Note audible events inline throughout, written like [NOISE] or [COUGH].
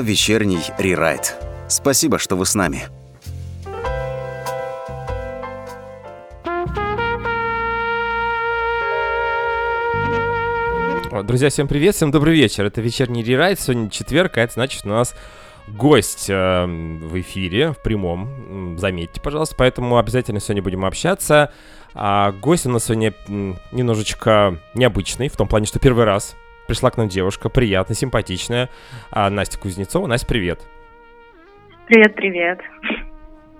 Вечерний рерайт. Спасибо, что вы с нами. Друзья, всем привет, всем добрый вечер. Это вечерний рерайт, сегодня четверг, а это значит у нас гость э, в эфире, в прямом, заметьте, пожалуйста, поэтому обязательно сегодня будем общаться. А гость у нас сегодня немножечко необычный, в том плане, что первый раз пришла к нам девушка, приятная, симпатичная, а, Настя Кузнецова. Настя, привет. Привет, привет.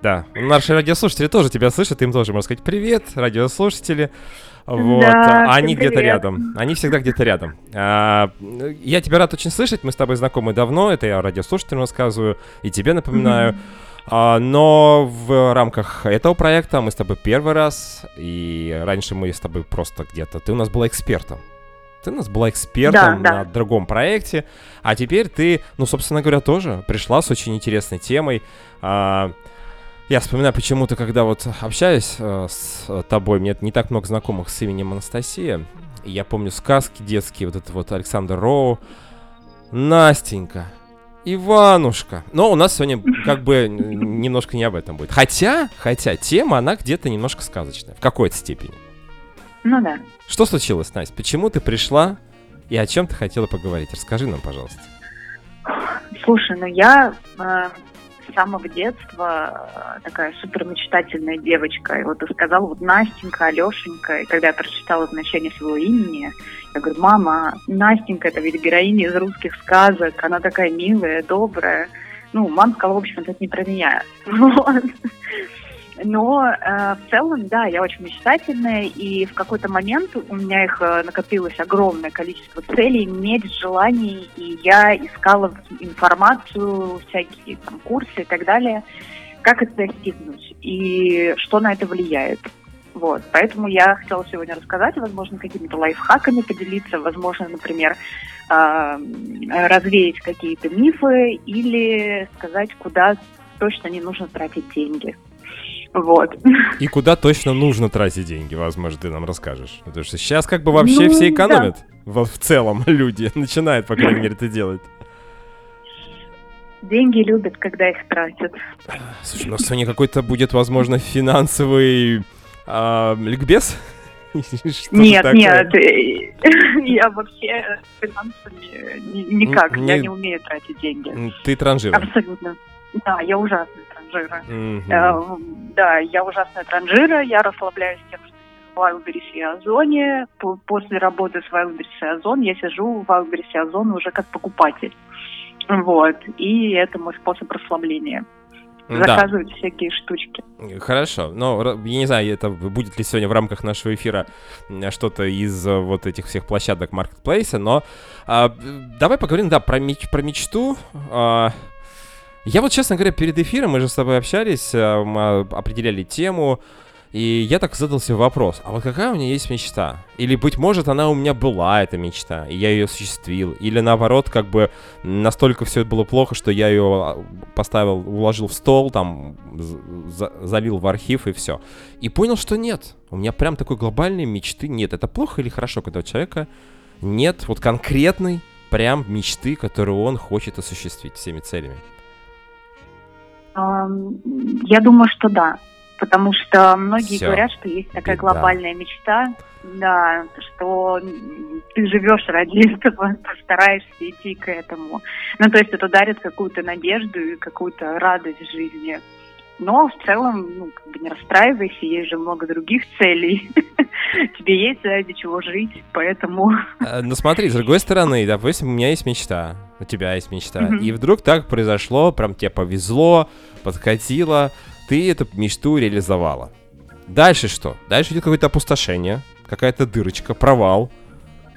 Да, наши радиослушатели тоже тебя слышат, им тоже можно сказать привет, радиослушатели. Вот, да, они где-то рядом, они всегда где-то рядом. А, я тебя рад очень слышать, мы с тобой знакомы давно, это я радиослушателям рассказываю и тебе напоминаю. Mm-hmm. А, но в рамках этого проекта мы с тобой первый раз, и раньше мы с тобой просто где-то... Ты у нас была экспертом. Ты у нас была экспертом да, на да. другом проекте, а теперь ты, ну, собственно говоря, тоже пришла с очень интересной темой. А, я вспоминаю почему-то, когда вот общаюсь э, с тобой, мне не так много знакомых с именем Анастасия. И я помню сказки детские, вот это вот Александр Роу. Настенька, Иванушка. Но у нас сегодня как бы немножко не об этом будет. Хотя, хотя тема, она где-то немножко сказочная. В какой-то степени. Ну да. Что случилось, Настя? Почему ты пришла и о чем ты хотела поговорить? Расскажи нам, пожалуйста. Слушай, ну я э, с самого детства э, такая супер мечтательная девочка. И вот ты сказал, вот Настенька, Алешенька. И когда я прочитала значение своего имени, я говорю, мама, Настенька, это ведь героиня из русских сказок. Она такая милая, добрая. Ну, мама сказала, в общем, это не про меня. [LAUGHS] Вот. Но э, в целом, да, я очень мечтательная, и в какой-то момент у меня их э, накопилось огромное количество целей, медь, желаний, и я искала информацию, всякие там курсы и так далее, как это достигнуть и что на это влияет. Вот, поэтому я хотела сегодня рассказать, возможно, какими-то лайфхаками поделиться, возможно, например, э, развеять какие-то мифы или сказать, куда точно не нужно тратить деньги. Вот. И куда точно нужно тратить деньги, возможно, ты нам расскажешь. Потому что сейчас как бы вообще ну, все экономят да. в, в целом [LAUGHS] люди. Начинают, по крайней мере, это делать. Деньги любят, когда их тратят. Слушай, у нас сегодня какой-то будет, возможно, финансовый а, ликбез? [LAUGHS] Нет, нет, [LAUGHS] я вообще финансами никак, я не умею тратить деньги. Ты транжира? Абсолютно. Да, я ужасная транжира. Mm-hmm. Э, да, я ужасная транжира, я расслабляюсь тем, что в Wildberries и Озоне. После работы с Wildberries и Озон я сижу в Wildberries и Озон уже как покупатель. Вот. И это мой способ расслабления заказывать да. всякие штучки. Хорошо. Но я не знаю, это будет ли сегодня в рамках нашего эфира что-то из э, вот этих всех площадок маркетплейса, но а, давай поговорим, да, про, меч, про мечту. А, я вот, честно говоря, перед эфиром мы же с тобой общались, э, мы определяли тему, и я так задался вопрос, а вот какая у меня есть мечта? Или, быть может, она у меня была, эта мечта, и я ее осуществил? Или, наоборот, как бы настолько все было плохо, что я ее а, поставил, уложил в стол, там, залил в архив и все. И понял, что нет. У меня прям такой глобальной мечты нет. Это плохо или хорошо, когда у человека нет вот конкретной прям мечты, которую он хочет осуществить всеми целями? Я думаю, что да. Потому что многие Всё. говорят, что есть такая Беда. глобальная мечта, да, что ты живешь ради [LAUGHS] этого, стараешься идти к этому. Ну, то есть это дарит какую-то надежду и какую-то радость в жизни. Но в целом, ну, как бы не расстраивайся, есть же много других целей. [LAUGHS] Тебе есть ради чего жить, поэтому... Э, ну смотри, с другой стороны, допустим, у меня есть мечта, у тебя есть мечта, и вдруг так произошло, прям тебе повезло, подкатило, ты эту мечту реализовала. Дальше что? Дальше идет какое-то опустошение, какая-то дырочка, провал,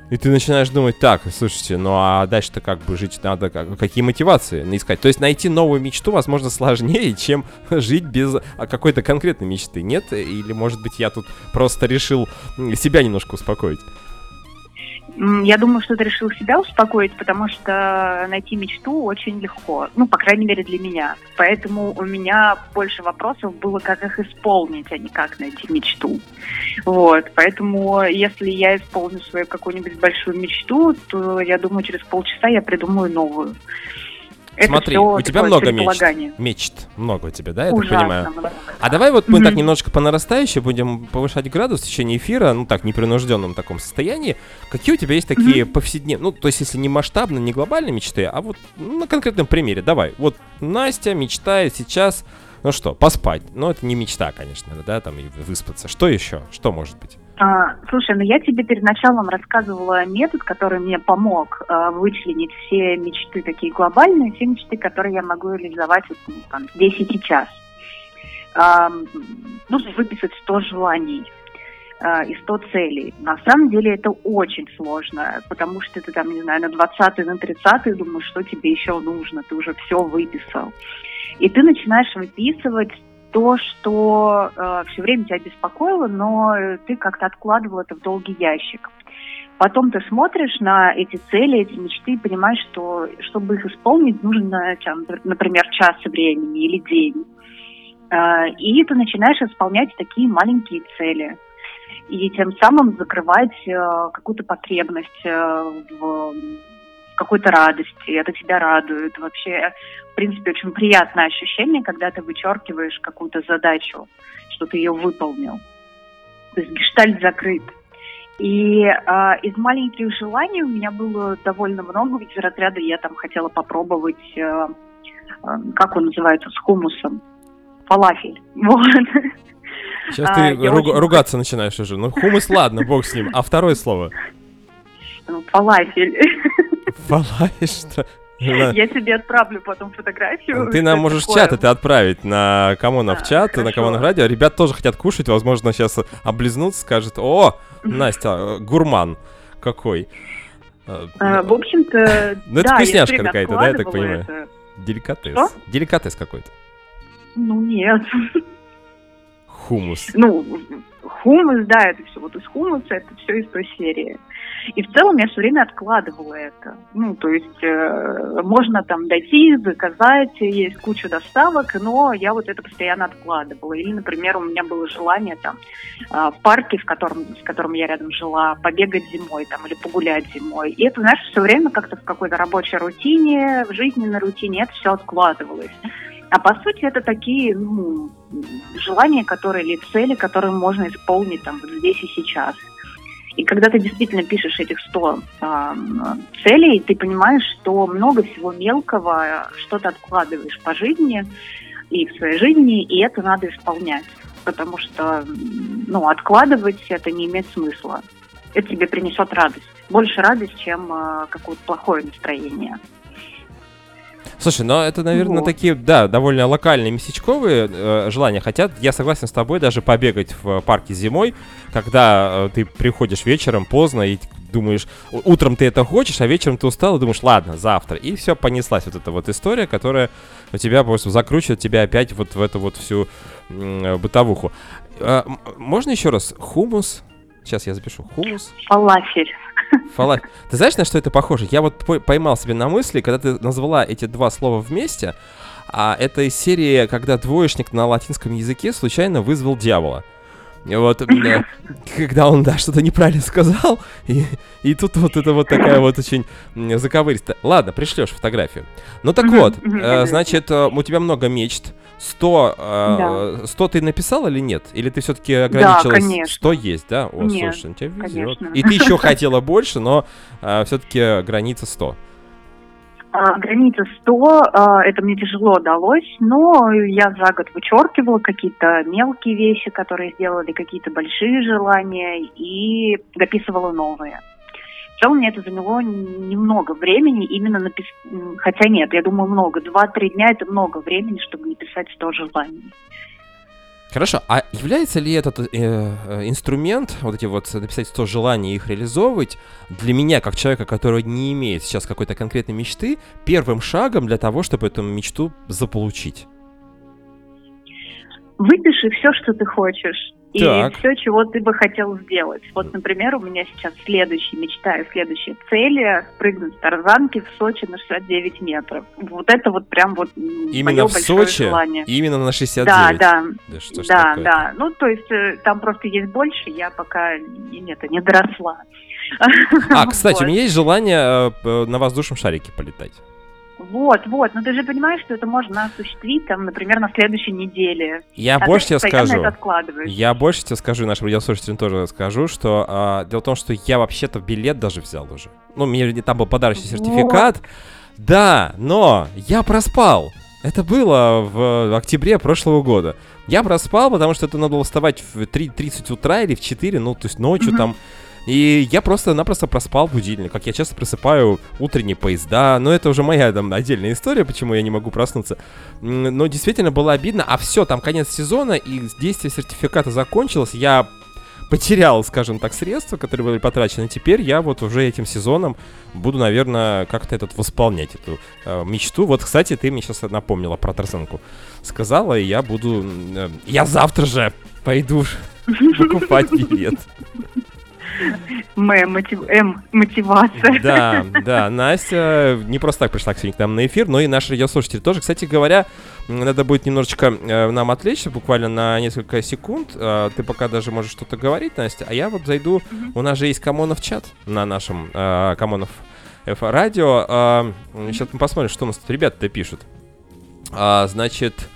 и ты начинаешь думать, так, слушайте, ну а дальше-то как бы жить надо, как, какие мотивации искать? То есть найти новую мечту, возможно, сложнее, чем [LAUGHS] жить без а, какой-то конкретной мечты, нет? Или, может быть, я тут просто решил себя немножко успокоить? Я думаю, что ты решил себя успокоить, потому что найти мечту очень легко. Ну, по крайней мере, для меня. Поэтому у меня больше вопросов было, как их исполнить, а не как найти мечту. Вот. Поэтому, если я исполню свою какую-нибудь большую мечту, то я думаю, через полчаса я придумаю новую. Это Смотри, у тебя много мечт. Мечт много у тебя, да, я Ужасно так понимаю? много. А давай вот мы Мгм. так немножко по нарастающей будем повышать градус в течение эфира, ну так, непринужденном таком состоянии. Какие у тебя есть такие повседневные, ну, то есть если не масштабные, не глобальные мечты, а вот ну, на конкретном примере, давай. Вот Настя мечтает сейчас, ну что, поспать. Ну, это не мечта, конечно, да, там и выспаться. Что еще? Что может быть? А, слушай, ну я тебе перед началом рассказывала метод, который мне помог а, вычленить все мечты такие глобальные, все мечты, которые я могу реализовать вот, ну, там, здесь и сейчас. А, нужно выписать 100 желаний а, и 100 целей. На самом деле это очень сложно, потому что ты там, не знаю, на 20 на 30 думаешь, что тебе еще нужно, ты уже все выписал. И ты начинаешь выписывать то, что э, все время тебя беспокоило, но ты как-то откладывал это в долгий ящик. Потом ты смотришь на эти цели, эти мечты и понимаешь, что чтобы их исполнить, нужно, там, например, час времени или день. Э, и ты начинаешь исполнять такие маленькие цели. И тем самым закрывать э, какую-то потребность э, в какой-то радости, это тебя радует. Вообще, в принципе, очень приятное ощущение, когда ты вычеркиваешь какую-то задачу, что ты ее выполнил. То есть гештальт закрыт. И а, из маленьких желаний у меня было довольно много, ведь из разряда я там хотела попробовать, а, а, как он называется, с хумусом, фалафель. [LAUGHS] Вот. Сейчас А, ты руг- очень- ругаться начинаешь уже. Ну, хумус, ладно, бог с ним. А второе слово? Ну, Фалафель. [LAUGHS] Фалай, что? Да. Я тебе отправлю потом фотографию. Ты нам можешь такое. чат это отправить на Камонов А, чат, на хорошо. Камонов радио. Ребят тоже хотят кушать, возможно, сейчас облизнутся, скажут, о, Настя, э, гурман какой. Э, А, В общем-то, Ну, это да, вкусняшка какая-то, да, я так понимаю? это. Деликатес. Что? Деликатес какой-то. Ну, нет. Хумус. Ну, хумус, да, это все вот из хумуса, это все из той серии. И в целом я все время откладывала это. Ну, то есть э, можно там дойти, заказать, есть куча доставок, но я вот это постоянно откладывала. Или, например, у меня было желание там э, в парке, в котором, с которым я рядом жила, побегать зимой там или погулять зимой. И это, знаешь, все время как-то в какой-то рабочей рутине, в жизненной рутине это все откладывалось. А по сути это такие ну, желания, которые или цели, которые можно исполнить там здесь и сейчас. И когда ты действительно пишешь этих 100 э, целей, ты понимаешь, что много всего мелкого, что ты откладываешь по жизни и в своей жизни, и это надо исполнять. Потому что ну, откладывать это не имеет смысла. Это тебе принесет радость. Больше радость, чем э, какое-то плохое настроение. Слушай, ну это, наверное, Вот. такие, да, довольно локальные местечковые э, желания. Хотя я согласен с тобой даже побегать в парке зимой, когда э, ты приходишь вечером поздно и думаешь, утром ты это хочешь, а вечером ты устал и думаешь, ладно, завтра. И все, понеслась вот эта вот история, которая у тебя просто закручивает тебя опять вот в эту вот всю э, бытовуху. М- можно еще раз? Хумус? Сейчас я запишу. Хумус? Фалафель. Фала... Ты знаешь, на что это похоже? Я вот по- поймал себе на мысли, когда ты назвала эти два слова вместе, а это из серии, когда двоечник на латинском языке случайно вызвал дьявола. Вот, э, когда он, да, что-то неправильно сказал, и, и тут вот это вот такая вот очень заковыристая. Ладно, пришлешь фотографию. Ну так вот, э, значит, э, у тебя много мечт. 100, э, 100 ты написал или нет? Или ты все-таки ограничилась? конечно. 100 есть, да? О, Нет, слушай, ну тебе везет. конечно. И ты еще [LAUGHS] хотела больше, но все-таки граница 100. А, Граница 100, а, это мне тяжело далось, но я за год вычеркивала какие-то мелкие вещи, которые сделали, какие-то большие желания, и дописывала новые. В целом мне это заняло немного времени, именно написать, хотя нет, я думаю, много. Два-три дня это много времени, чтобы написать 100 желаний. Хорошо, а является ли этот э, э, инструмент, вот эти вот написать 100 желаний и их реализовывать, для меня, как человека, который не имеет сейчас какой-то конкретной мечты, первым шагом для того, чтобы эту мечту заполучить? Выпиши все, что ты хочешь. И Так. все, чего ты бы хотел сделать. Вот, например, у меня сейчас следующая мечта и следующая цель – прыгнуть с тарзанки в Сочи на 69 метров. Вот это вот прям вот Именно в Сочи? желание. Именно на 69? Да, да, Да, что да, да. Ну, то есть э, там просто есть больше, я пока не, это, не доросла. А, кстати, [LAUGHS] у Вот. меня есть желание э, на воздушном шарике полетать. Вот, вот. Но ты же понимаешь, что это можно осуществить, там, например, на следующей неделе. Я а больше тебе скажу. Я больше тебе скажу, и нашим радиослушателям тоже скажу, что а, дело в том, что я вообще-то билет даже взял уже. Ну, мне там был подарочный сертификат. Да, но я проспал. Это было в октябре прошлого года. Я проспал, потому что это надо было вставать в 3.30 утра или в 4, ну, то есть ночью Мгм. там. И я просто-напросто проспал будильник, как я часто просыпаю утренние поезда. Но это уже моя там отдельная история, почему я не могу проснуться. Но действительно было обидно. А все, там конец сезона, и действие сертификата закончилось. Я потерял, скажем так, средства, которые были потрачены. Теперь я вот уже этим сезоном буду, наверное, как-то этот восполнять эту э, мечту. Вот, кстати, ты мне сейчас напомнила про Тарзанку. Сказала, и я буду... э, я завтра же пойду [LAUGHS] покупать билет. М, мотив- М, мотивация. Да, да, Настя не просто так пришла сегодня к нам на эфир, но и наши радиослушатели тоже. Кстати говоря, надо будет немножечко э, нам отвлечься, буквально на несколько секунд. Э, ты пока даже можешь что-то говорить, Настя, а я вот зайду. У нас же есть Камонов чат на нашем э, Камонов радио. сейчас мы посмотрим, что у нас тут ребята-то пишут. А, значит,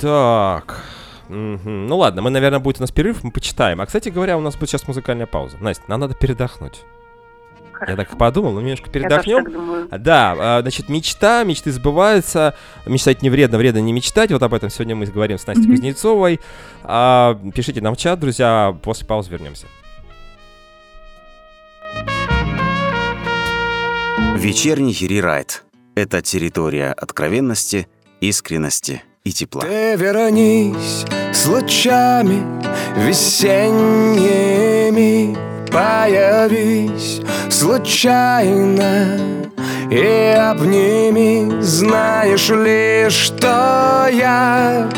так. Мгм. Ну ладно, мы, наверное, будет у нас перерыв, мы почитаем. А, кстати говоря, у нас будет сейчас музыкальная пауза. Настя, нам надо передохнуть. Я Хорошо. так подумал, ну немножко Я тоже передохнем. так думаю. Да, а, значит, мечта, мечты сбываются. Мечтать не вредно, вредно не мечтать. Вот об этом сегодня мы говорим с Настей Мгм. Кузнецовой. А, Пишите нам в чат, друзья. После паузы вернемся. Вечерний рерайт. Это территория откровенности, искренности и тепла. Ты вернись с лучами весенними Появись случайно и обними Знаешь ли, что я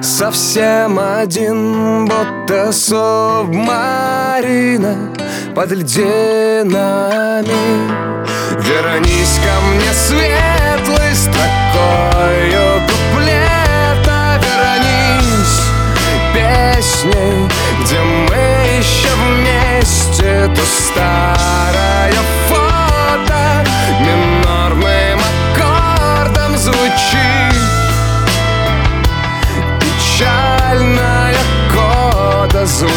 совсем один Будто субмарина под льдинами Вернись ко мне светлой строкою вместе То старое фото минорным аккордом звучит. Печальная кода звучит.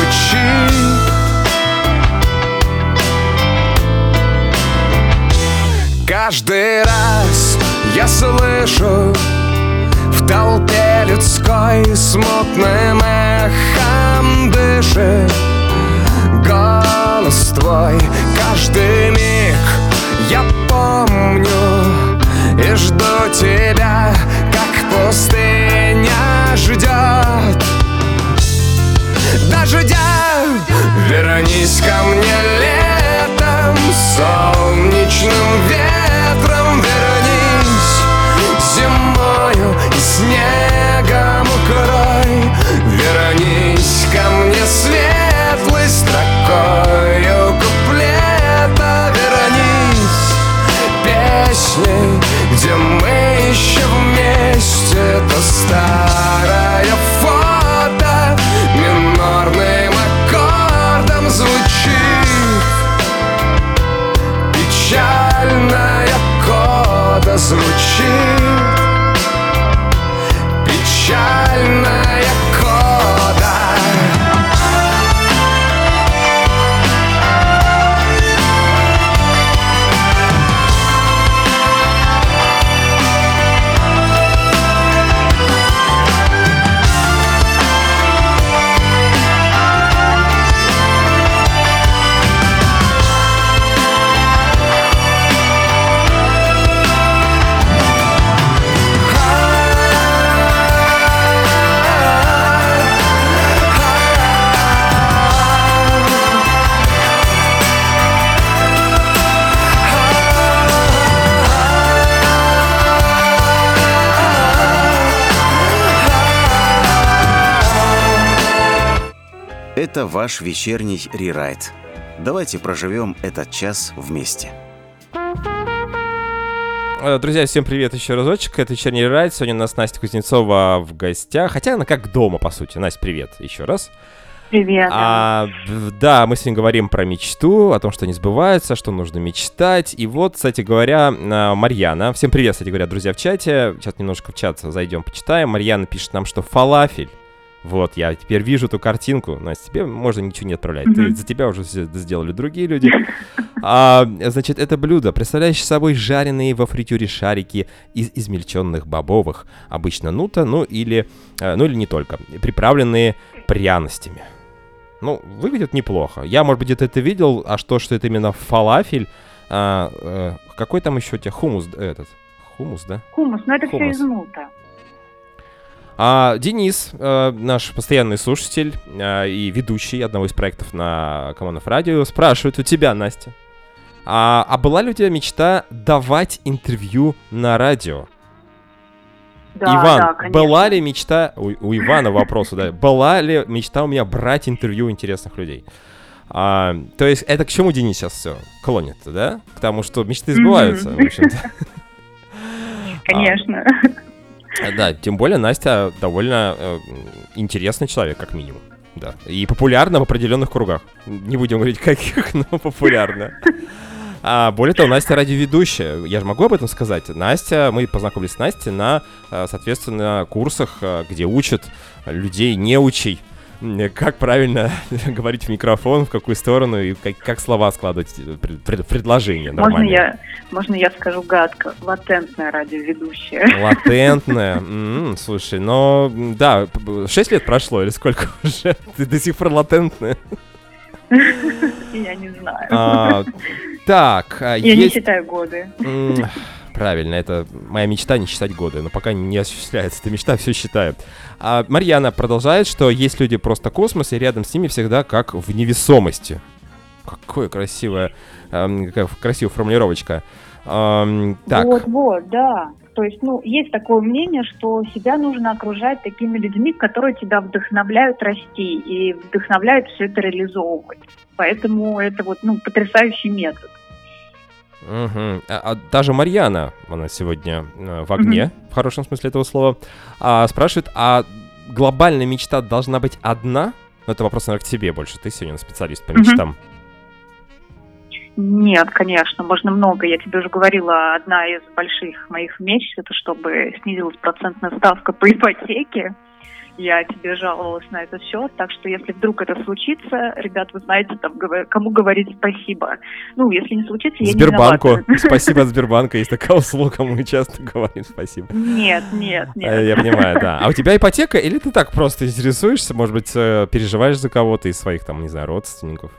Каждый раз я слышу В толпе людской смутным эхом дышит Голос твой. Каждый миг я помню И жду тебя, как пустыня ждет Дождя Вернись ко Это ваш вечерний рерайт. Давайте проживем этот час вместе. Э, Друзья, всем привет еще разочек. Это вечерний райд. Сегодня у нас Настя Кузнецова в гостях. Хотя она как дома, по сути. Настя, привет еще раз. Привет. А, да, мы сегодня говорим про мечту, о том, что не сбывается, что нужно мечтать. И вот, кстати говоря, а, Марьяна, всем привет, кстати говоря, друзья в чате. Сейчас немножко в чат зайдем, почитаем. Марьяна пишет нам, что фалафель. Вот, я теперь вижу эту картинку. Настя, тебе можно ничего не отправлять. Ты, Мгм. за тебя уже все сделали другие люди. [LAUGHS] А, значит, это блюдо, представляющее собой жареные во фритюре шарики из измельченных бобовых. Обычно нута, ну или, э, ну или не только. Приправленные пряностями. Ну, выглядит неплохо. Я, может быть, где-то это видел, а что, что это именно фалафель? А, э, какой там еще у тебя хумус этот? Хумус, да? Хумус, ну это все Хумус. из нута. А Денис, э, наш постоянный слушатель э, и ведущий одного из проектов на Командов Радио, спрашивает у тебя, Настя, а, а была ли у тебя мечта давать интервью на радио? Да, Иван, да, конечно. была ли мечта... У, у Ивана вопрос, да. Была ли мечта у меня брать интервью интересных людей? А, то есть это к чему Денис сейчас все клонит, да? К тому, что мечты сбываются, в общем-то. Конечно. А, Да, тем более Настя довольно э, интересный человек, как минимум. Да. И популярна в определенных кругах. Не будем говорить [LAUGHS] каких, но популярна. А более того, Настя радиоведущая. Я же могу об этом сказать. Настя, мы познакомились с Настей на, э, соответственно, курсах, э, где учат людей неучей, м, как правильно [LAUGHS] говорить в микрофон, в какую сторону и как, как слова складывать, э, пред- пред- предложения Можно я, можно я скажу гадко? Латентная радиоведущая. [LAUGHS] Латентная. Слушай, но да, 6 лет прошло или сколько [LAUGHS] уже? Ты до сих пор латентная. Я не знаю. А, Так, а Я не есть... считаю годы. Правильно, это моя мечта не считать годы, но пока не осуществляется. Эта мечта все считает. А Марьяна продолжает, что есть люди просто космос, и рядом с ними всегда как в невесомости. Какое красивое, эм, какая красивая формулировочка. Эм, Так, Вот, вот, да. То есть, ну, есть такое мнение, что себя нужно окружать такими людьми, которые тебя вдохновляют расти и вдохновляют все это реализовывать. Поэтому это вот, ну, потрясающий метод. Мгм. А, а даже Марьяна, она сегодня э, в огне, в хорошем смысле этого слова, а, спрашивает, а глобальная мечта должна быть одна? Ну, это вопрос, наверное, к тебе больше. Ты сегодня специалист по мечтам. Нет, конечно, можно много. Я тебе уже говорила, одна из больших моих мечт, это чтобы снизилась процентная ставка по ипотеке. Я тебе жаловалась на этот счет, так что если вдруг это случится, ребят, вы знаете, там, кому говорить спасибо. Ну, если не случится, я Сбербанку. не виновата. [LAUGHS] Спасибо от Сбербанка. Есть такая услуга, мы часто говорим спасибо. Нет, нет, Э, нет. Я понимаю, да. А у тебя [LAUGHS] ипотека или ты так просто интересуешься, может быть, э, переживаешь за кого-то из своих, там, не знаю, родственников?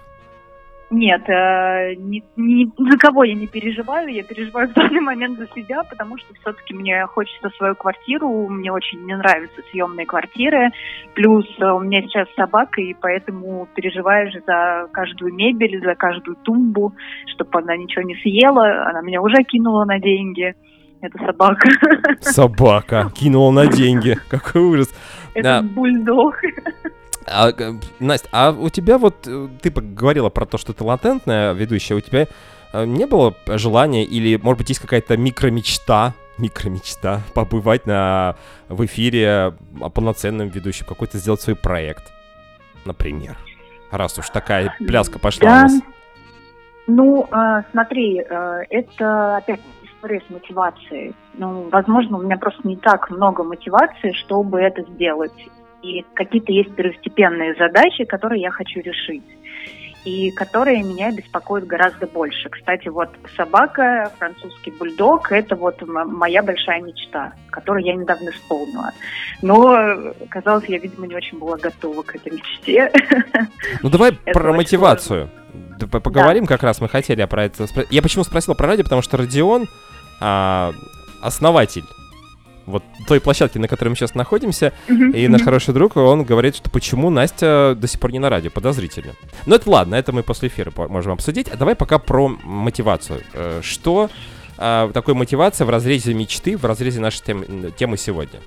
Нет, э, ни, ни за кого я не переживаю, я переживаю в данный момент за себя, потому что все-таки мне хочется свою квартиру, мне очень не нравятся съемные квартиры, плюс э, у меня сейчас собака, и поэтому переживаешь за каждую мебель, за каждую тумбу, чтобы она ничего не съела, она меня уже кинула на деньги. Это собака. Собака. Кинула на деньги. Какой ужас. Да. Это бульдог. А, Настя, а у тебя вот, э, ты говорила про то, что ты латентная ведущая, у тебя э, не было желания или, может быть, есть какая-то микромечта, микромечта, [LAUGHS] побывать на, в эфире а, полноценным ведущим, какой-то сделать свой проект, например? Раз уж такая пляска пошла у Да. нас. Ну, э, смотри, э, это опять история с мотивацией. Ну, возможно, у меня просто не так много мотивации, чтобы это сделать. И какие-то есть первостепенные задачи, которые я хочу решить. И которые меня беспокоят гораздо больше. Кстати, вот собака, французский бульдог, это вот моя большая мечта, которую я недавно исполнила. Но, казалось, я, видимо, не очень была готова к этой мечте. Ну давай [LAUGHS] про мотивацию. Да по- Поговорим как раз, мы хотели про это. Я почему спросил про радио, потому что Родион а, основатель вот той площадки, на которой мы сейчас находимся, и наш хороший друг, он говорит, что почему Настя до сих пор не на радио, подозрительно. Но это ладно, это мы после эфира можем обсудить. А давай пока про мотивацию. Э, Что а, такое мотивация в разрезе мечты, в разрезе нашей тем- темы сегодня?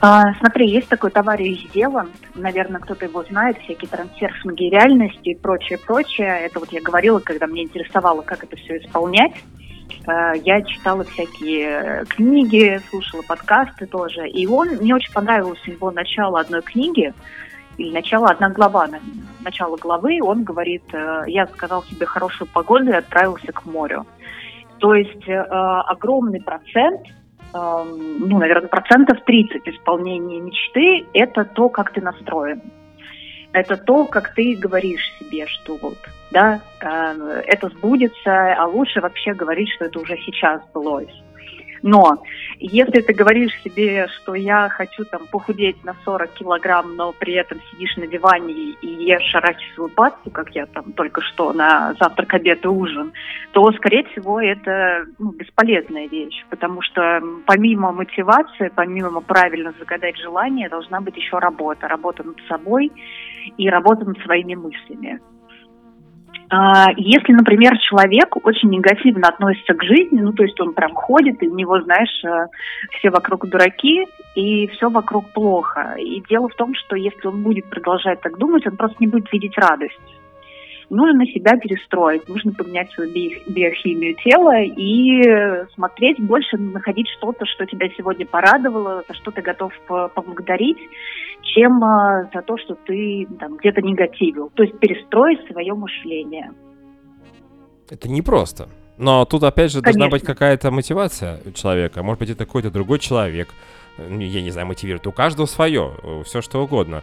А, смотри, есть такой товарищ Зеланд, наверное, кто-то его знает, всякие трансерфинги реальности и прочее, прочее. Это вот я говорила, когда мне интересовало, как это все исполнять. А, Я читала всякие э, книги, слушала подкасты тоже. И он, мне очень понравилось его начало одной книги. или начало, одна глава, начало главы, он говорит, э, я сказал себе хорошую погоду и отправился к морю. То есть э, огромный процент, э, ну, наверное, процентов 30 исполнения мечты – это то, как ты настроен. Это то, как ты говоришь себе, что вот, да, э, это сбудется, а лучше вообще говорить, что это уже сейчас сбылось. Но если ты говоришь себе, что я хочу там похудеть на 40 килограмм, но при этом сидишь на диване и ешь арахисовую пасту, как я там только что на завтрак, обед и ужин, то, скорее всего, это ну, бесполезная вещь, потому что помимо мотивации, помимо правильно загадать желание, должна быть еще работа. Работа над собой и работа над своими мыслями. А, если, например, человек очень негативно относится к жизни, ну, то есть он прям ходит, и у него, знаешь, э, все вокруг дураки, и все вокруг плохо. И дело в том, что если он будет продолжать так думать, он просто не будет видеть радость нужно себя перестроить, нужно поменять свою биохимию тела и смотреть больше, находить что-то, что тебя сегодня порадовало, за что ты готов поблагодарить, чем а, за то, что ты там, где-то негативил. То есть перестроить свое мышление. Это непросто. Но тут, опять же, Конечно. должна быть какая-то мотивация у человека. Может быть, это какой-то другой человек. Я не знаю, мотивирует. У каждого свое, все что угодно.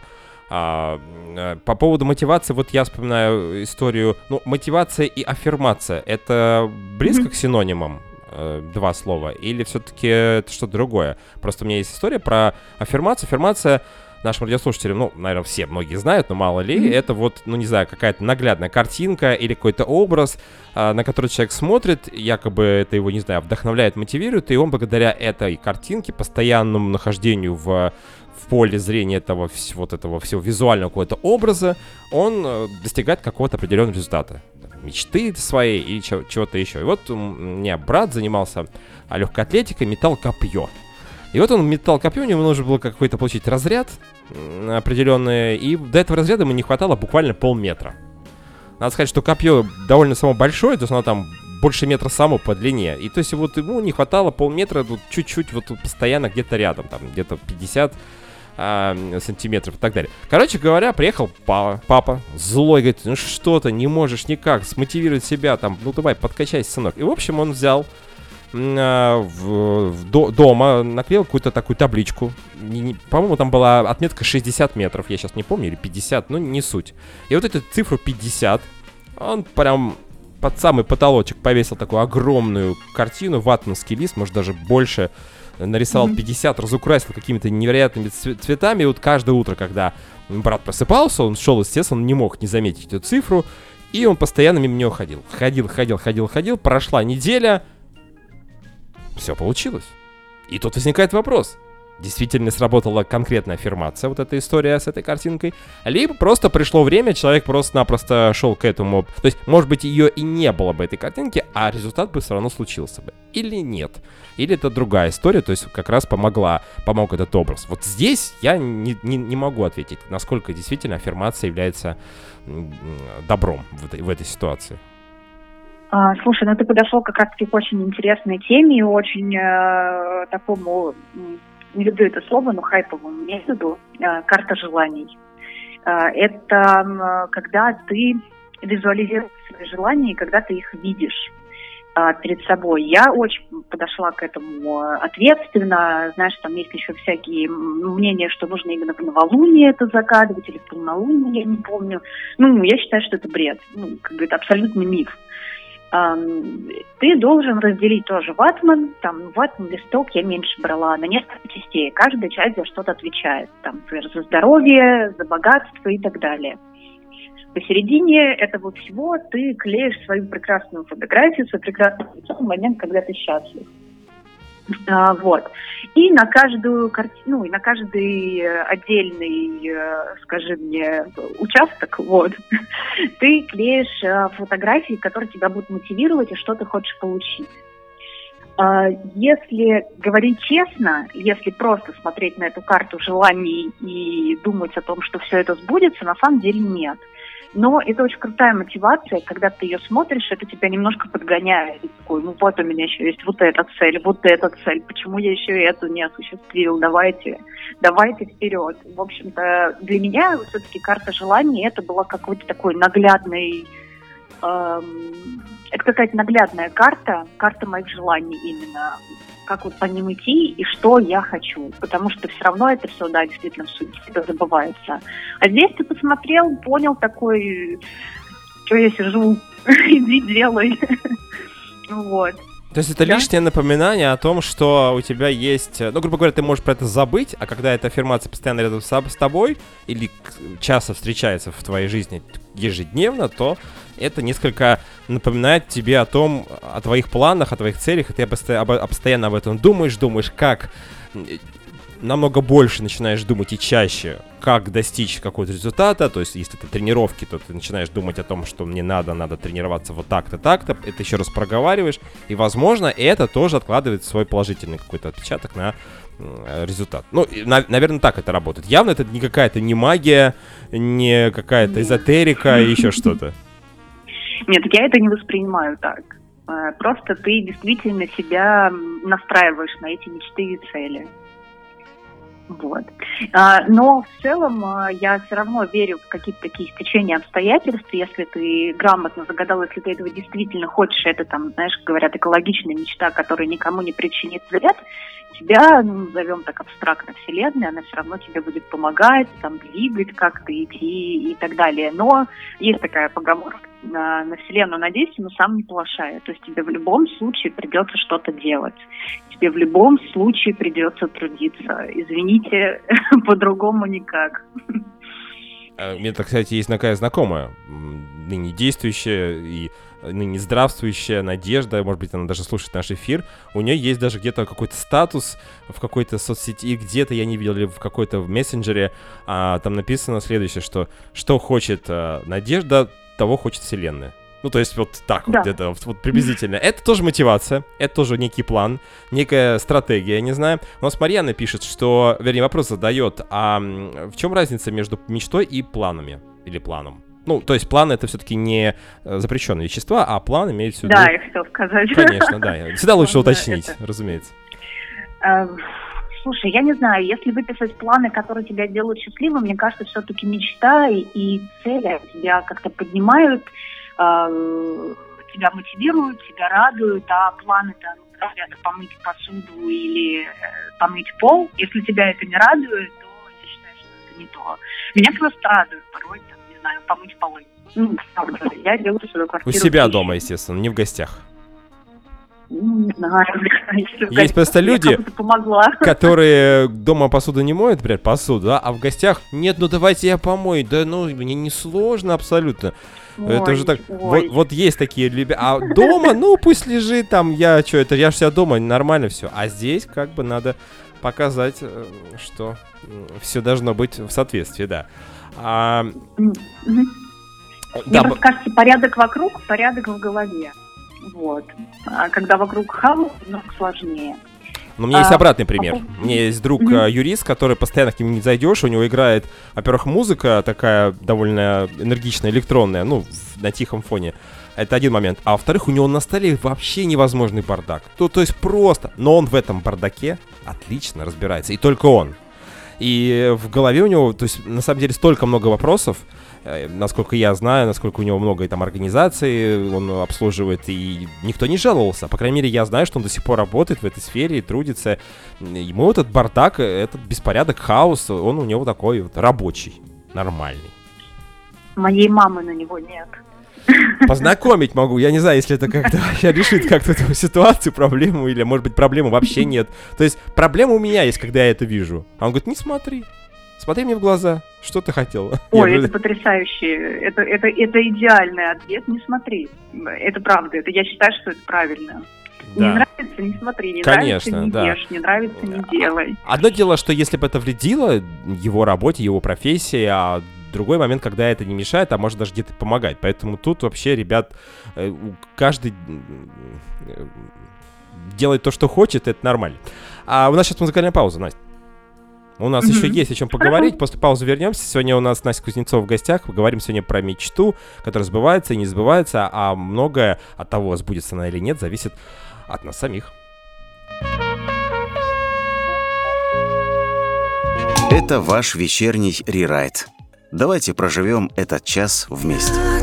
А, э, по поводу мотивации, вот я вспоминаю историю, ну, мотивация и аффирмация, это близко mm-hmm. к синонимам? Э, два слова, или все-таки это что-то другое? Просто у меня есть история про аффирмацию. Аффирмация нашим радиослушателям, ну, наверное, все, многие знают, но мало ли, mm-hmm. это вот, ну, не знаю, какая-то наглядная картинка или какой-то образ, а, на который человек смотрит, якобы это его, не знаю, вдохновляет, мотивирует, и он благодаря этой картинке, постоянному нахождению в в поле зрения этого вот этого всего визуального какого-то образа, он э, достигает какого-то определенного результата. Мечты своей или чего-то еще. И вот у меня брат занимался легкой атлетикой, метал копье. И вот он метал копье, у него нужно было какой-то получить разряд определенный, и до этого разряда ему не хватало буквально полметра. Надо сказать, что копье довольно само большое, то есть оно там больше метра само по длине. И то есть вот ему не хватало полметра, вот чуть-чуть вот постоянно где-то рядом, там где-то 50 а, сантиметров и так далее. Короче говоря, приехал папа, папа злой, говорит, ну что ты, не можешь никак смотивировать себя, там, ну давай, подкачайся, сынок. И, в общем, он взял в, в до, дома, наклеил какую-то такую табличку. По-моему, там была отметка 60 метров, я сейчас не помню, или 50, но не суть. И вот эту цифру 50, он прям под самый потолочек повесил такую огромную картину, ватманский лист, может даже больше, нарисовал mm-hmm. 50, разукрасил какими-то невероятными цветами. И вот каждое утро, когда брат просыпался, он шел, естественно, он не мог не заметить эту цифру. И он постоянно мимо него ходил. Ходил, ходил, ходил, ходил. Прошла неделя. Все получилось. И тут возникает вопрос действительно сработала конкретная аффирмация, вот эта история с этой картинкой, либо просто пришло время, человек просто-напросто шел к этому. То есть, может быть, ее и не было бы этой картинки, а результат бы все равно случился бы. Или нет. Или это другая история, то есть как раз помогла, помог этот образ. Вот здесь я не, не, не могу ответить, насколько действительно аффирмация является добром в этой, в этой ситуации. А, слушай, ну ты подошел как раз-таки к очень интересной теме и очень э, такому не люблю это слово, но хайповому методу, э, карта желаний. Э, это когда ты визуализируешь свои желания, когда ты их видишь э, перед собой. Я очень подошла к этому ответственно. Знаешь, там есть еще всякие мнения, что нужно именно в новолуние это загадывать или в полнолуние, я не помню. Ну, я считаю, что это бред. Ну, как бы это абсолютный миф ты должен разделить тоже ватман, там ватман листок я меньше брала, на несколько частей. Каждая часть за что-то отвечает. Там, например, за здоровье, за богатство и так далее. Посередине этого всего ты клеишь свою прекрасную фотографию, свой прекрасный лицо в момент, когда ты счастлив. А, вот. И на каждую картину, ну, и на каждый э, отдельный, э, скажи мне, участок, вот, [LAUGHS] ты клеишь э, фотографии, которые тебя будут мотивировать и что ты хочешь получить. А, если говорить честно, если просто смотреть на эту карту желаний и думать о том, что все это сбудется, на самом деле нет. Но это очень крутая мотивация, когда ты ее смотришь, это тебя немножко подгоняет. Такой, ну вот у меня еще есть вот эта цель, вот эта цель, почему я еще эту не осуществил, давайте, давайте вперед. В общем-то, для меня все-таки карта желаний это была какой-то такой наглядный эм, это какая-то наглядная карта, карта моих желаний именно, как вот по ним идти и что я хочу, потому что все равно это все, да, действительно всегда забывается. А здесь ты посмотрел, понял такой, что я сижу, [LAUGHS] иди делай. [LAUGHS] Вот. То есть это да? лишнее напоминание о том, что у тебя есть... Ну, грубо говоря, ты можешь про это забыть, а когда эта аффирмация постоянно рядом с, с тобой или часто встречается в твоей жизни ежедневно, то это несколько напоминает тебе о том, о твоих планах, о твоих целях, и ты постоянно об этом думаешь, думаешь, как намного больше начинаешь думать и чаще, как достичь какого-то результата, то есть если это тренировки, то ты начинаешь думать о том, что мне надо, надо тренироваться вот так-то, так-то, это еще раз проговариваешь, и, возможно, это тоже откладывает свой положительный какой-то отпечаток на результат. Ну, на, наверное, так это работает. Явно это не какая-то не магия, не какая-то эзотерика и еще что-то. Нет, я это не воспринимаю так. Э, просто ты действительно себя настраиваешь на эти мечты и цели. Вот. А, но в целом а, я все равно верю в какие-то такие стечения обстоятельств, если ты грамотно загадал, если ты этого действительно хочешь, это там, знаешь, говорят, экологичная мечта, которая никому не причинит вред, тебя, ну, назовем так абстрактно, Вселенная, она все равно тебе будет помогать, там, двигать как-то, идти и так далее. Но есть такая поговорка на, на Вселенную надейся, но сам не плашай. То есть тебе в любом случае придется что-то делать. Тебе в любом случае придется трудиться. Извините, [LAUGHS] по-другому никак. А, у меня, кстати, есть такая знакомая, ныне действующая и ныне здравствующая Надежда, может быть, она даже слушает наш эфир, у нее есть даже где-то какой-то статус в какой-то соцсети, где-то я не видел, или в какой-то мессенджере, а, там написано следующее, что что хочет а, Надежда, того хочет Вселенная. Ну, то есть вот так да. вот где-то, вот, вот приблизительно. Это тоже мотивация, это тоже некий план, некая стратегия, я не знаю. У нас Марьяна пишет, что, вернее, вопрос задает, а в чем разница между мечтой и планами? Или планом? Ну, то есть план это все-таки не э, запрещенные вещества, а план имеет в виду... Да, я хотел сказать. Конечно, да. Всегда лучше уточнить, разумеется. Слушай, я не знаю, если выписать планы, которые тебя делают счастливым, мне кажется, все-таки мечта и, и цели тебя как-то поднимают, э, тебя мотивируют, тебя радуют, а планы там это помыть посуду или э, помыть пол. Если тебя это не радует, то я считаю, что это не то. Меня просто радует порой там, знаю, помыть полы. Ну, я делаю свою квартиру. У себя дома, естественно, не в гостях. Ну, не знаю, [LAUGHS] Есть просто люди, [LAUGHS] которые дома посуду не моют, например, посуду, да, а в гостях нет, ну давайте я помою. Да ну, мне не сложно абсолютно. Ой, это же так. Вот, вот есть такие ребята. А дома, ну пусть лежит там, я что, это я же себя дома, нормально все. А здесь как бы надо показать, э, что все должно быть в соответствии, да. А... Мне да, кажется, порядок вокруг, порядок в голове. Вот. А когда вокруг хаос, немного сложнее. Но у меня есть а, обратный пример. У меня есть друг mm-hmm. юрист, который постоянно к нему не зайдешь. У него играет, во-первых, музыка такая довольно энергичная, электронная, ну, на тихом фоне. Это один момент. А во-вторых, у него на столе вообще невозможный бардак. То, то есть просто. Но он в этом бардаке отлично разбирается. И только он. И в голове у него, то есть, на самом деле, столько много вопросов, насколько я знаю, насколько у него много там организаций он обслуживает, и никто не жаловался. По крайней мере, я знаю, что он до сих пор работает в этой сфере и трудится. Ему этот бардак, этот беспорядок, хаос, он у него такой вот рабочий, нормальный. Моей мамы на него нет. [LAUGHS] Познакомить могу. Я не знаю, если это как-то [LAUGHS] решит как-то эту ситуацию, проблему, или, может быть, проблемы вообще нет. То есть проблема у меня есть, когда я это вижу. А он говорит, не смотри. Смотри мне в глаза. Что ты хотела? Ой, это потрясающе. Это, это, это идеальный ответ. Не смотри. Это правда. Это, я считаю, что это правильно. Да. Не нравится, не смотри, не Конечно, нравится, не да. ешь, не нравится, не делай. Одно дело, что если бы это вредило его работе, его профессии, а другой момент, когда это не мешает, а может даже где-то помогать. Поэтому тут вообще, ребят, э, каждый э, делает то, что хочет, это нормально. А у нас сейчас музыкальная пауза, Настя. У нас еще есть о чем поговорить. После паузы вернемся. Сегодня у нас Настя Кузнецов в гостях. Поговорим сегодня про мечту, которая сбывается и не сбывается, а многое от того, сбудется она или нет, зависит от нас самих. Это ваш вечерний рерайт. Давайте проживем этот час вместе.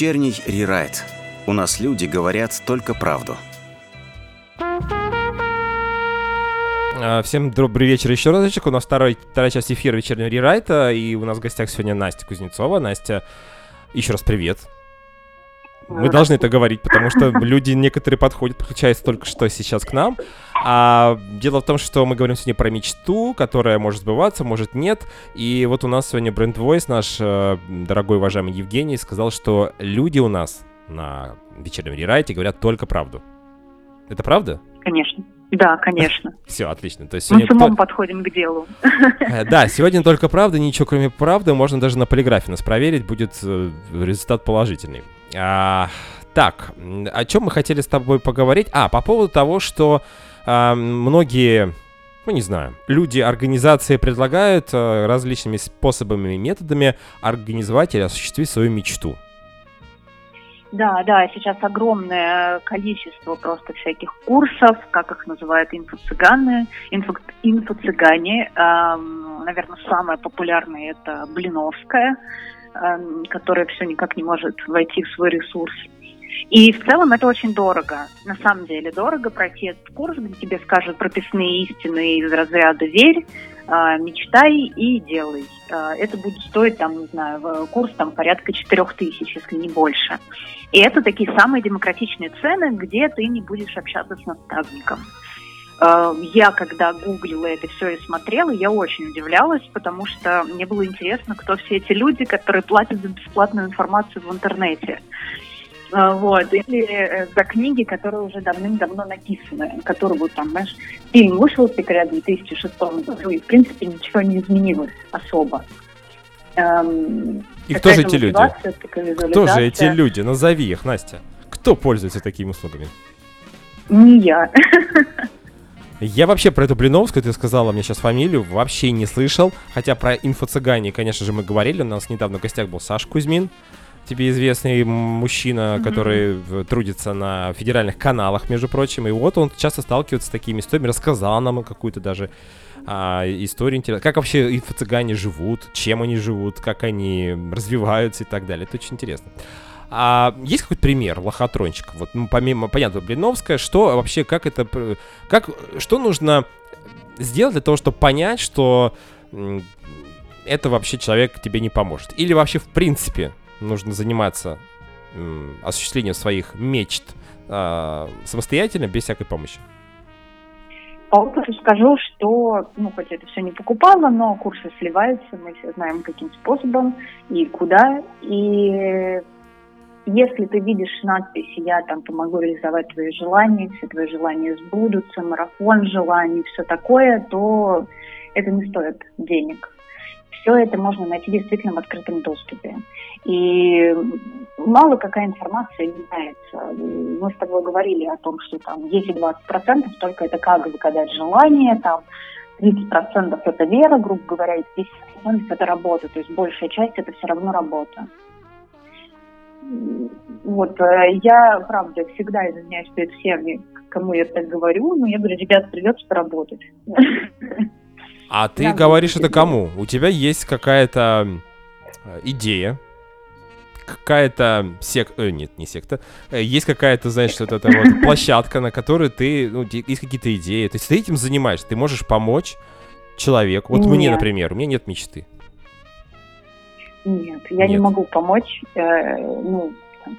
Вечерний рерайт. У нас люди говорят только правду. А, Всем добрый вечер еще разочек. У нас второй, вторая часть эфира вечернего рерайта, и у нас в гостях сегодня Настя Кузнецова. Настя, еще раз привет. Мы должны это говорить, потому что [LAUGHS] люди некоторые подходят, подключаются только что сейчас к нам. А дело в том, что мы говорим сегодня про мечту, которая может сбываться, может нет. И вот у нас сегодня бренд Voice, наш э, дорогой уважаемый Евгений, сказал, что люди у нас на вечернем рерайте говорят только правду. Это правда? Конечно. Да, конечно. [LAUGHS] Все, отлично. То есть Мы сегодня с умом то- подходим к делу. Э, Да, сегодня только правда, ничего кроме правды. Можно даже на полиграфе нас проверить, будет э, результат положительный. А, так, о чем мы хотели с тобой поговорить? А, по поводу того, что а, многие, ну не знаю, люди, организации предлагают э, различными способами и методами организовать или осуществить свою мечту. Да, да, сейчас огромное количество просто всяких курсов, как их называют инфо-цыганы, инфо, инфо-цыгане. Эм, наверное, самое популярное это Блиновская, которая все никак не может войти в свой ресурс. И в целом это очень дорого. На самом деле дорого пройти этот курс, где тебе скажут прописные истины из разряда «верь», э, «мечтай» и «делай». Э, Это будет стоить, там, не знаю, курс там порядка 4 тысяч, если не больше. И это такие самые демократичные цены, где ты не будешь общаться с наставником. Э, Я, когда гуглила это все и смотрела, я очень удивлялась, потому что мне было интересно, кто все эти люди, которые платят за бесплатную информацию в интернете. Э, Вот. Или э, за книги, которые уже давным-давно написаны, которые вот там, знаешь, фильм вышел в в 2006 году, и, в принципе, ничего не изменилось особо. Эм, И кто же эти люди? Кто же эти люди? Назови их, Настя. Кто пользуется такими услугами? Не я. [LAUGHS] Я вообще про эту Блиновскую, ты сказала мне сейчас фамилию, вообще не слышал. Хотя про инфо-цыгане, конечно же, мы говорили. У нас недавно в гостях был Саш Кузьмин. Тебе известный мужчина, Мгм. который в- трудится на федеральных каналах, между прочим. И вот он часто сталкивается с такими историями. Рассказал нам какую-то даже а, историю интересную. Как вообще инфо-цыгане живут, чем они живут, как они развиваются и так далее. Это очень интересно. А есть какой-то пример лохотрончика? Вот ну, помимо, понятно, Блиновская, что вообще, как это, как, что нужно сделать для того, чтобы понять, что это вообще человек тебе не поможет? Или вообще, в принципе, нужно заниматься осуществлением своих мечт а, самостоятельно, без всякой помощи? По опыту скажу, что, ну, хоть это все не покупала, но курсы сливаются, мы все знаем, каким способом и куда. И если ты видишь надпись «Я там помогу реализовать твои желания», все твои желания сбудутся, марафон желаний, все такое, то это не стоит денег. Все это можно найти действительно в открытом доступе. И мало какая информация является. Мы с тобой говорили о том, что там 10-20% только это как загадать желание, там 30% это вера, грубо говоря, и 50% это работа. То есть большая часть это все равно работа. Вот, э, я, правда, всегда извиняюсь перед всеми, кому я так говорю, но я говорю, ребят, придется поработать. А ты Да, говоришь это кому? У тебя есть какая-то э, идея, какая-то секта, нет, не секта, Э, есть какая-то, знаешь, вот эта вот [LAUGHS] площадка, на которой ты, ну, есть какие-то идеи, то есть ты этим занимаешься, ты можешь помочь человеку. Вот мне, Нет. например, у меня нет мечты. Нет, я не Нет. могу помочь. Э, ну,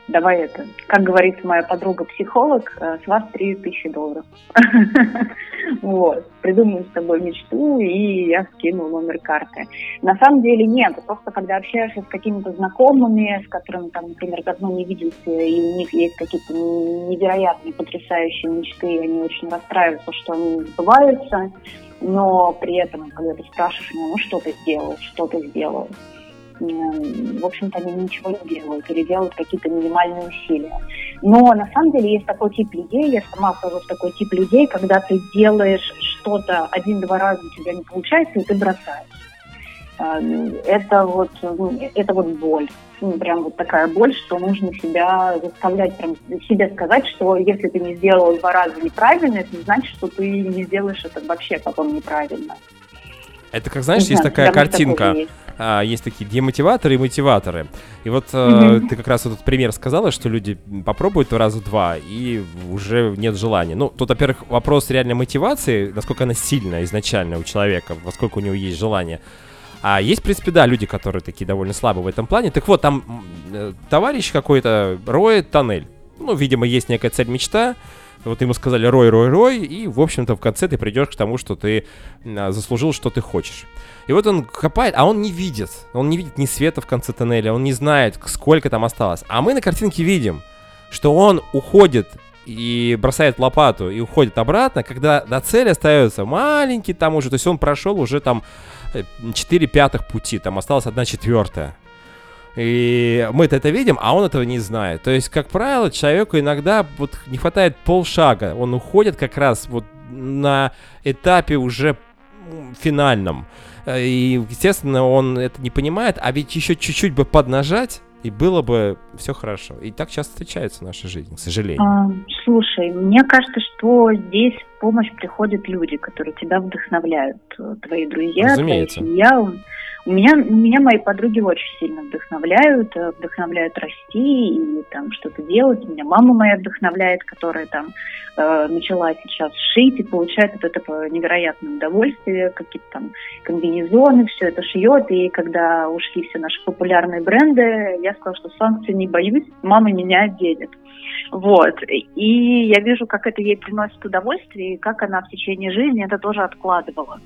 давай это. Как говорит моя подруга-психолог, э, с вас 3000 долларов. [LAUGHS] Вот. Придумаю с тобой мечту, и я скину номер карты. На самом деле нет. Просто когда общаешься с какими-то знакомыми, с которыми, там, например, давно не виделся, и у них есть какие-то невероятные, потрясающие мечты, и они очень расстраиваются, что они не сбываются. Но при этом, когда ты спрашиваешь, ну, ну что ты сделал, что ты сделал, в общем-то, они ничего не делают или делают какие-то минимальные усилия. Но на самом деле есть такой тип людей, я сама вхожу в такой тип людей, когда ты делаешь что-то один-два раза, у тебя не получается, и ты бросаешь. А, Это вот, ну, это вот боль. Ну, прям вот такая боль, что нужно себя заставлять, прям себе сказать, что если ты не сделал два раза неправильно, это не значит, что ты не сделаешь это вообще потом неправильно. Это как, знаешь, есть знаю, такая картинка. есть. а, есть такие демотиваторы и мотиваторы. И вот э, Мгм. ты как раз этот пример сказала, что люди попробуют раза два и уже нет желания. Ну, тут, во-первых, вопрос реальной мотивации, насколько она сильная изначально у человека, насколько у него есть желание. А есть, в принципе, да, люди, которые такие довольно слабы в этом плане. Так вот, там э, товарищ какой-то роет тоннель. Ну, видимо, есть некая цель мечта. Вот ему сказали рой, рой, рой, и, в общем-то, в конце ты придешь к тому, что ты м, заслужил, что ты хочешь. И вот он копает, а он не видит. Он не видит ни света в конце тоннеля, он не знает, сколько там осталось. А мы на картинке видим, что он уходит и бросает лопату и уходит обратно, когда до цели остается маленький там уже, то есть он прошел уже там 4 пятых пути, там осталась 1 четвертая. И мы-то это видим, а он этого не знает. То есть, как правило, человеку иногда вот не хватает полшага. Он уходит как раз вот на этапе уже финальном. Э, И, естественно, он это не понимает, а ведь еще чуть-чуть бы поднажать, и было бы все хорошо. И так часто встречается в нашей жизни, к сожалению. А, слушай, мне кажется, что здесь в помощь приходят люди, которые тебя вдохновляют. Твои друзья, Разумеется. твоя семья. У меня, меня мои подруги очень сильно вдохновляют, э, вдохновляют расти и там что-то делать. Меня мама моя вдохновляет, которая там э, начала сейчас шить и получает от этого невероятное удовольствие, какие-то там комбинезоны, все это шьет. И когда ушли все наши популярные бренды, я сказала, что санкций не боюсь, мама меня оденет. Вот. И я вижу, как это ей приносит удовольствие, и как она в течение жизни это тоже откладывала.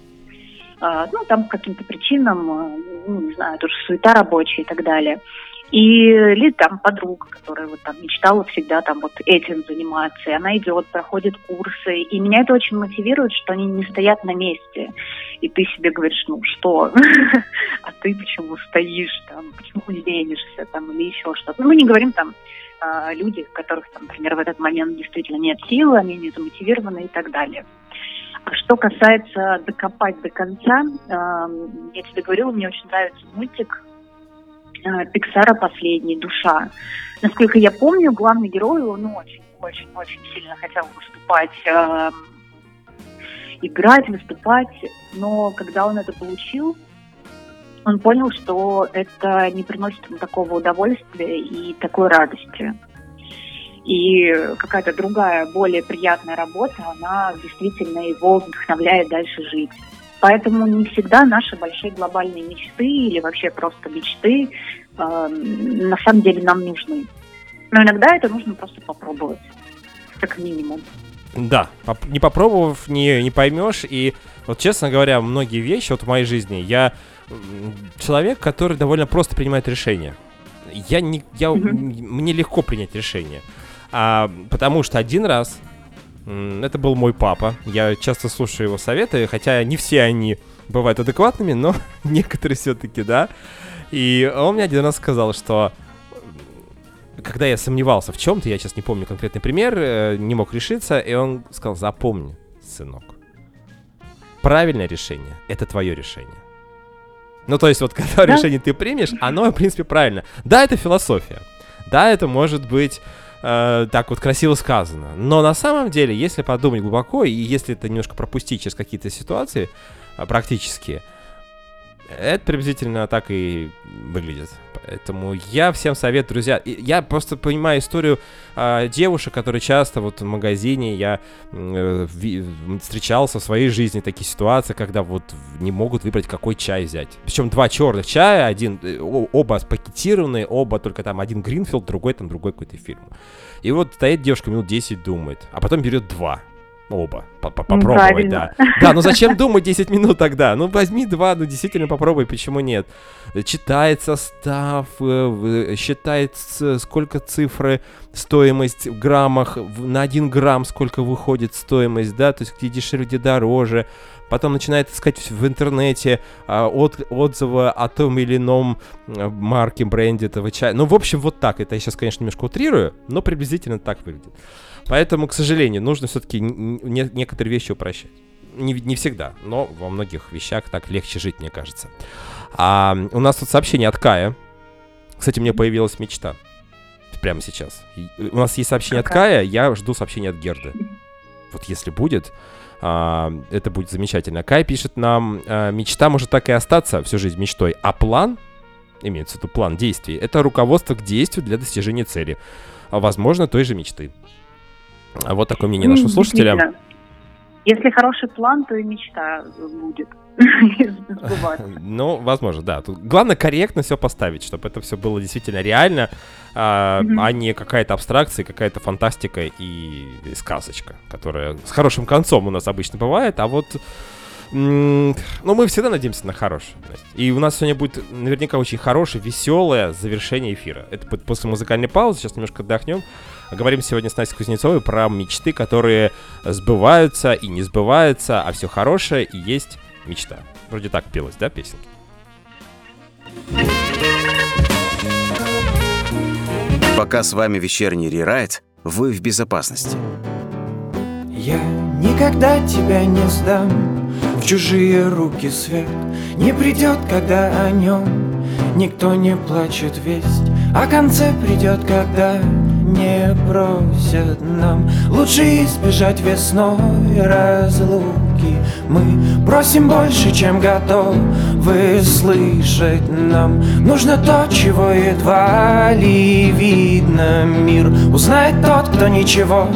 А, Ну, там по каким-то причинам, э, ну, не знаю, тоже суета рабочая и так далее. И или там подруга, которая вот там мечтала всегда там вот этим заниматься, и она идет, проходит курсы, и меня это очень мотивирует, что они не стоят на месте, и ты себе говоришь, ну что, [LAUGHS] а ты почему стоишь там, почему ленишься там или еще что-то. Ну, мы не говорим там а, люди, которых, там, например, в этот момент действительно нет силы, они не замотивированы и так далее. А что касается докопать до конца, а, я тебе говорила, мне очень нравится мультик э, Пиксара «Последний. Душа». Насколько я помню, главный герой, он очень-очень-очень сильно хотел выступать, э, играть, выступать, но когда он это получил, он понял, что это не приносит ему такого удовольствия и такой радости. И какая-то другая, более приятная работа, она действительно его вдохновляет дальше жить. Поэтому не всегда наши большие глобальные мечты или вообще просто мечты э, на самом деле нам нужны. Но иногда это нужно просто попробовать, как минимум. Да, не попробовав, не, не поймешь. И вот, честно говоря, многие вещи вот в моей жизни, я человек, который довольно просто принимает решения. Я не, я, мне легко принять решение. А, потому что один раз, это был мой папа, я часто слушаю его советы, хотя не все они бывают адекватными, но [LAUGHS] некоторые все-таки, да. И он мне один раз сказал, что когда я сомневался в чем-то, я сейчас не помню конкретный пример, э, не мог решиться, и он сказал, запомни, сынок, правильное решение — это твое решение. Ну, то есть, вот [LAUGHS] когда Да. решение ты примешь, оно, в принципе, правильно. Да, это философия. Да, это может быть э, так вот красиво сказано. Но на самом деле, если подумать глубоко, и если это немножко пропустить через какие-то ситуации э, практические, это приблизительно так и выглядит. Поэтому я всем советую, друзья. Я просто понимаю историю а, девушек, которые часто вот в магазине я э, встречался в своей жизни такие ситуации, когда вот не могут выбрать, какой чай взять. Причем два черных чая, один э, оба пакетированные, оба только там один Гринфилд, другой там другой какой-то фирмы. И вот стоит девушка минут 10 думает, а потом берет два. Оба. По- по- Ну, Попробовать, правильно. да. Да, ну зачем думать 10 минут тогда? Ну возьми два, ну действительно попробуй, почему нет? Читает состав, э, в- считает сколько цифры, стоимость в граммах, на 1 грамм сколько выходит стоимость, да, то есть где дешевле, где дороже. Потом начинает искать в в интернете а, от, отзывы о том или ином э, марке, бренде этого чая. Ну, в общем, вот так. Это я сейчас, конечно, немножко утрирую, но приблизительно так выглядит. Поэтому, к сожалению, нужно все-таки некоторые вещи упрощать. Не, не всегда, но во многих вещах так легче жить, мне кажется. А, у нас тут сообщение от Кая. Кстати, мне появилась мечта. Прямо сейчас. Э, У нас есть сообщение от? Кая, я жду сообщение от Герды. Вот если будет, а, это будет замечательно. Кай пишет нам, а, мечта может так и остаться всю жизнь мечтой, а план, имеется в виду план действий, это руководство к действию для достижения цели. А, возможно, той же мечты. А Вот такое мнение нашего слушателя. Если хороший план, то и мечта будет. [LAUGHS] Ну, возможно, да. Тут главное корректно все поставить, чтобы это все было действительно реально, а, Мгм. а не какая-то абстракция, какая-то фантастика и сказочка, которая с хорошим концом у нас обычно бывает, а вот... Ну, мы всегда надеемся на хорошее. И у нас сегодня будет наверняка очень хорошее, веселое завершение эфира. Это после музыкальной паузы. Сейчас немножко отдохнем. Говорим сегодня с Настей Кузнецовой про мечты, которые сбываются и не сбываются, а все хорошее и есть мечта. Вроде так пелось, да, песенки? Пока с вами вечерний рерайт, вы в безопасности. Я никогда тебя не сдам В чужие руки свет Не придет, когда о нем Никто не плачет весть О конце придет, когда не бросят нам. Лучше избежать весной разлуки. Мы просим больше, чем готовы слышать нам. Нужно то, чего едва ли видно мир. Узнает тот, кто ничего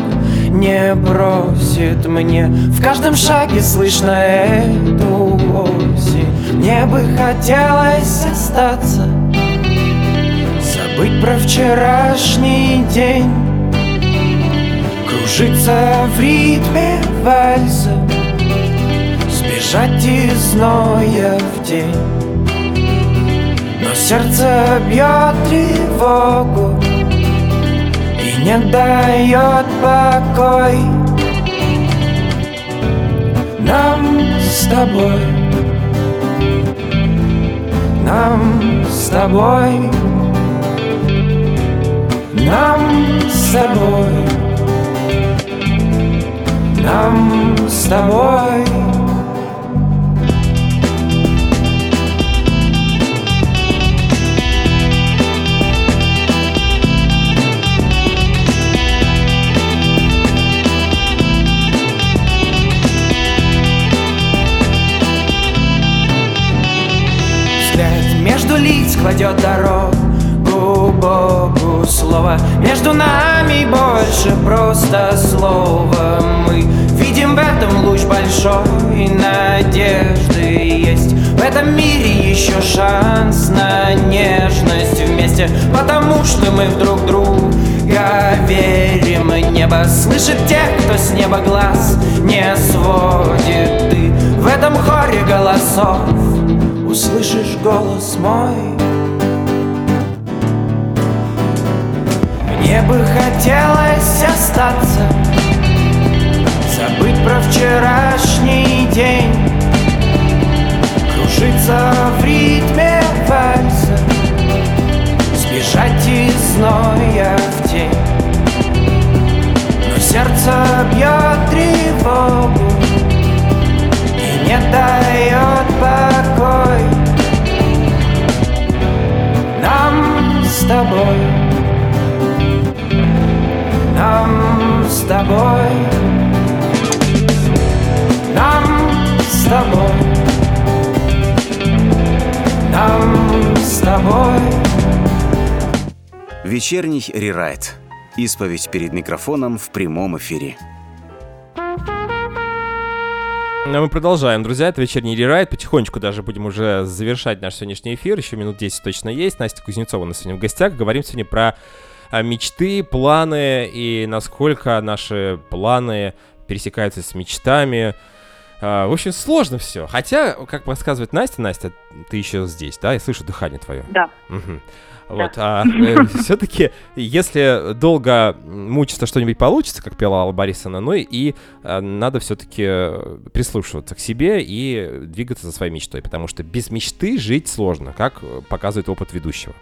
не бросит мне. В каждом шаге слышно эту осень. Мне бы хотелось остаться Забыть про вчерашний день. Кружиться в ритме вальса. Сбежать из зноя в день. Но сердце бьет тревогу И не дает покой. Нам с тобой Нам с тобой Нам с тобой. Нам с тобой. Взгляд между лиц кладет Богу слово Между нами больше просто слова. Мы видим в этом луч большой надежды Есть. В этом мире еще шанс на нежность вместе. Потому что мы в друг друга верим. Небо слышит тех, кто с неба глаз не сводит. Ты в этом хоре голосов. Услышишь голос мой Мне бы хотелось остаться Забыть про вчерашний день Кружиться в ритме вальса Сбежать из зноя в тень. Но сердце бьет тревогу И не дает покой Нам с тобой тобой, нам с тобой, нам с тобой. Вечерний рерайт. Исповедь перед микрофоном в прямом эфире. Ну, Мы продолжаем, друзья, это вечерний рерайт. Потихонечку даже будем уже завершать наш сегодняшний эфир. Еще минут 10 точно есть. Настя Кузнецова у нас сегодня в гостях. Говорим сегодня про а, мечты, планы и насколько наши планы пересекаются с мечтами. А, В общем, сложно все. Хотя, как подсказывает Настя, Настя, ты еще здесь, да? Я слышу дыхание твое. Да. Мгм. Вот, а [LAUGHS] все-таки, если долго мучиться, что-нибудь получится, как пела Алла Борисовна, ну и а, надо все-таки прислушиваться к себе и двигаться за своей мечтой, потому что без мечты жить сложно, как э, показывает опыт ведущего.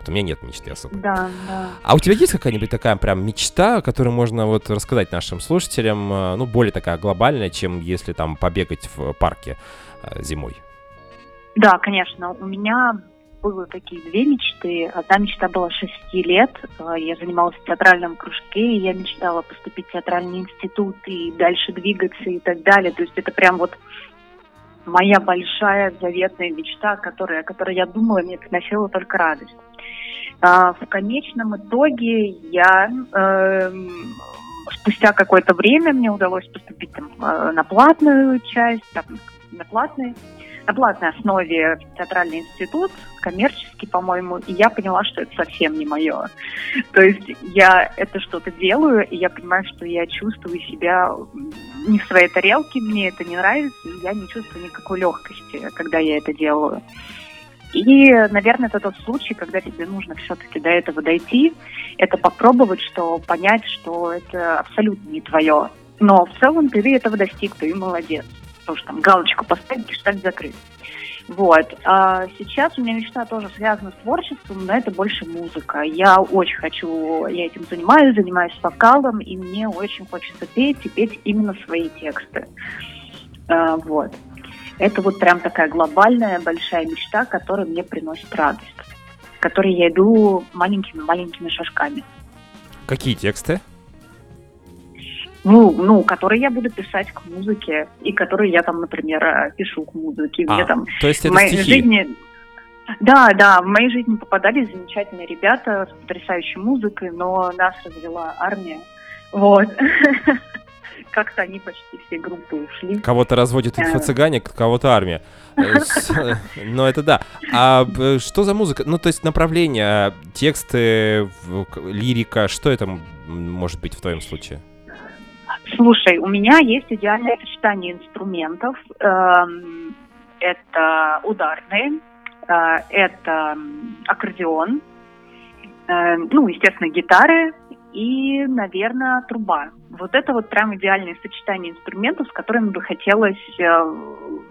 Вот у меня нет мечты особо. Да, да. А у тебя есть какая-нибудь такая прям мечта, которую можно вот рассказать нашим слушателям, э, ну, более такая глобальная, чем если там побегать в парке э, зимой? Да, конечно. У меня было такие две мечты. Одна мечта была 6 лет. Э, Я занималась в театральном кружке, и я мечтала поступить в театральный институт и дальше двигаться и так далее. То есть это прям вот моя большая заветная мечта, которая, о которой я думала, мне приносила только радость. А, В конечном итоге я эм, спустя какое-то время мне удалось поступить там, э, на платную часть, там, на платный на платной основе в театральный институт, коммерческий, по-моему, и я поняла, что это совсем не мое. То есть я это что-то делаю, и я понимаю, что я чувствую себя не в своей тарелке, мне это не нравится, и я не чувствую никакой легкости, когда я это делаю. И, наверное, это тот случай, когда тебе нужно все-таки до этого дойти, это попробовать, что понять, что это абсолютно не твое. Но в целом ты этого достиг, ты молодец. Потому что там галочку поставить, гештальт закрыт. Вот. А сейчас у меня мечта тоже связана с творчеством, но это больше музыка. Я очень хочу, я этим занимаюсь, занимаюсь вокалом, и мне очень хочется петь и петь именно свои тексты. А, вот. Это вот прям такая глобальная большая мечта, которая мне приносит радость, к которой я иду маленькими-маленькими шажками. Какие тексты? Ну, ну, которые я буду писать к музыке, и которые я там, например, э, пишу к музыке. А, Мне там то есть в это моей стихи? жизни... Да, да, в моей жизни попадались замечательные ребята с потрясающей музыкой, но нас развела армия. Вот. [LAUGHS] Как-то они почти все группы ушли. Кого-то разводит Э. инфо-цыгане, кого-то армия. Э, э, Ну, это да. А что за музыка? Ну, то есть направление, тексты, лирика, что это может быть в твоем случае? Слушай, у меня есть идеальное сочетание инструментов. Эм, Это ударные, А, Это аккордеон, э, ну, естественно, гитары и, наверное, труба. Вот это вот прям идеальное сочетание инструментов, с которыми бы хотелось, э,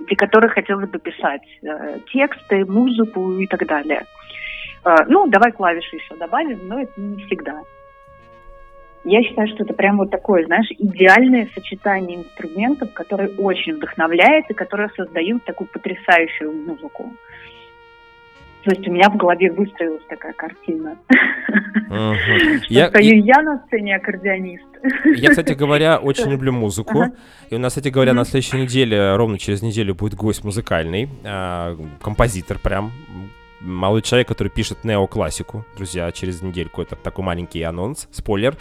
для которых хотелось бы писать э, тексты, музыку и так далее. Э, Ну, давай клавиши еще добавим, но это не всегда. Я считаю, что это прям вот такое, знаешь, идеальное сочетание инструментов, которое очень вдохновляет и которое создают такую потрясающую музыку. То есть у меня в голове выстроилась такая картина. Мгм. Что Я- стою я на сцене аккордеонист. Я, кстати говоря, очень люблю музыку. Ага. И у нас, кстати говоря, на следующей неделе, ровно через неделю, будет гость музыкальный, а, композитор прям. Молодой человек, который пишет неоклассику. Друзья, через недельку это такой маленький анонс, спойлер.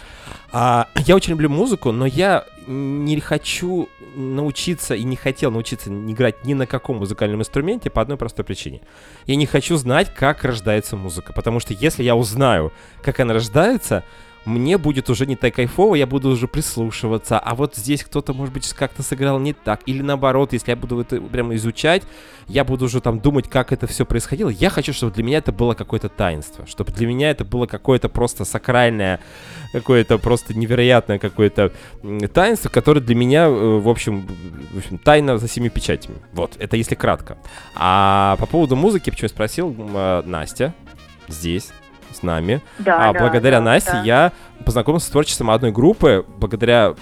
А, я очень люблю музыку, но я не хочу научиться и не хотел научиться играть ни на каком музыкальном инструменте по одной простой причине. Я не хочу знать, как рождается музыка, потому что если я узнаю, как она рождается, мне будет уже не так кайфово, я буду уже прислушиваться, а вот здесь кто-то, может быть, как-то сыграл не так, или наоборот, если я буду это прямо изучать, я буду уже там думать, как это все происходило. Я хочу, чтобы для меня это было какое-то таинство, чтобы для меня это было какое-то просто сакральное, какое-то просто невероятное какое-то таинство, которое для меня, э, в общем, в общем, тайна за семи печатями. Вот, это если кратко. А по поводу музыки, почему я спросил, э, Настя здесь, с нами, Да, а да, благодаря да, Насте да. я познакомился с творчеством одной группы, благодаря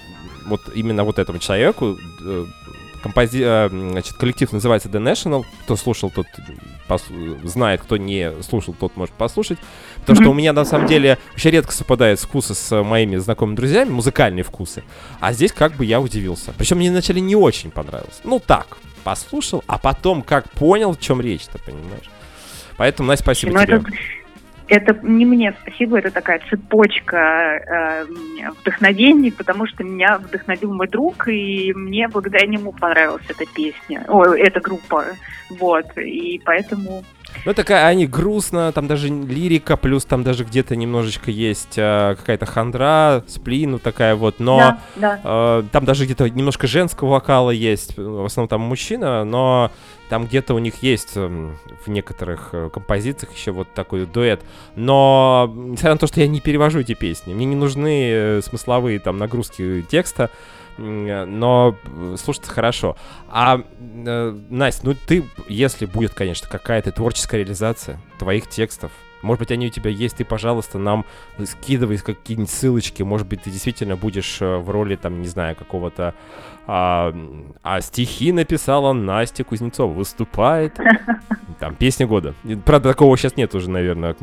вот именно вот этому человеку. э, компози- э, значит, коллектив называется The National. Кто слушал, тот пос- знает, кто не слушал, тот может послушать. Потому что у меня на самом деле очень редко совпадают вкусы с моими знакомыми друзьями, музыкальные вкусы. А здесь как бы я удивился. Причем мне вначале не очень понравилось. Ну так, послушал, а потом как понял, в чем речь-то, понимаешь? Поэтому, Настя, спасибо Ну, тебе. это, это не мне спасибо, это такая цепочка э, вдохновений, потому что меня вдохновил мой друг, и мне благодаря нему понравилась эта песня, ой, эта группа, вот, и поэтому... Ну, такая, они грустно, там даже лирика, плюс там даже где-то немножечко есть э, какая-то хандра, сплин, ну такая вот, но Да, да. э, там даже где-то немножко женского вокала есть, в основном там мужчина, но там где-то у них есть эм, в некоторых э, композициях еще вот такой дуэт. Но, несмотря на то, что я не перевожу эти песни, мне не нужны э, смысловые там нагрузки текста, э, но слушаться хорошо. А, Настя, ну ты, если будет, конечно, какая-то творческая реализация твоих текстов, может быть, они у тебя есть, ты, пожалуйста, нам скидывай какие-нибудь ссылочки, может быть, ты действительно будешь э, в роли, там, не знаю, какого-то... А, а стихи написала Настя Кузнецова, выступает. [LAUGHS] Там, песня года. Правда, такого сейчас нет уже, наверное,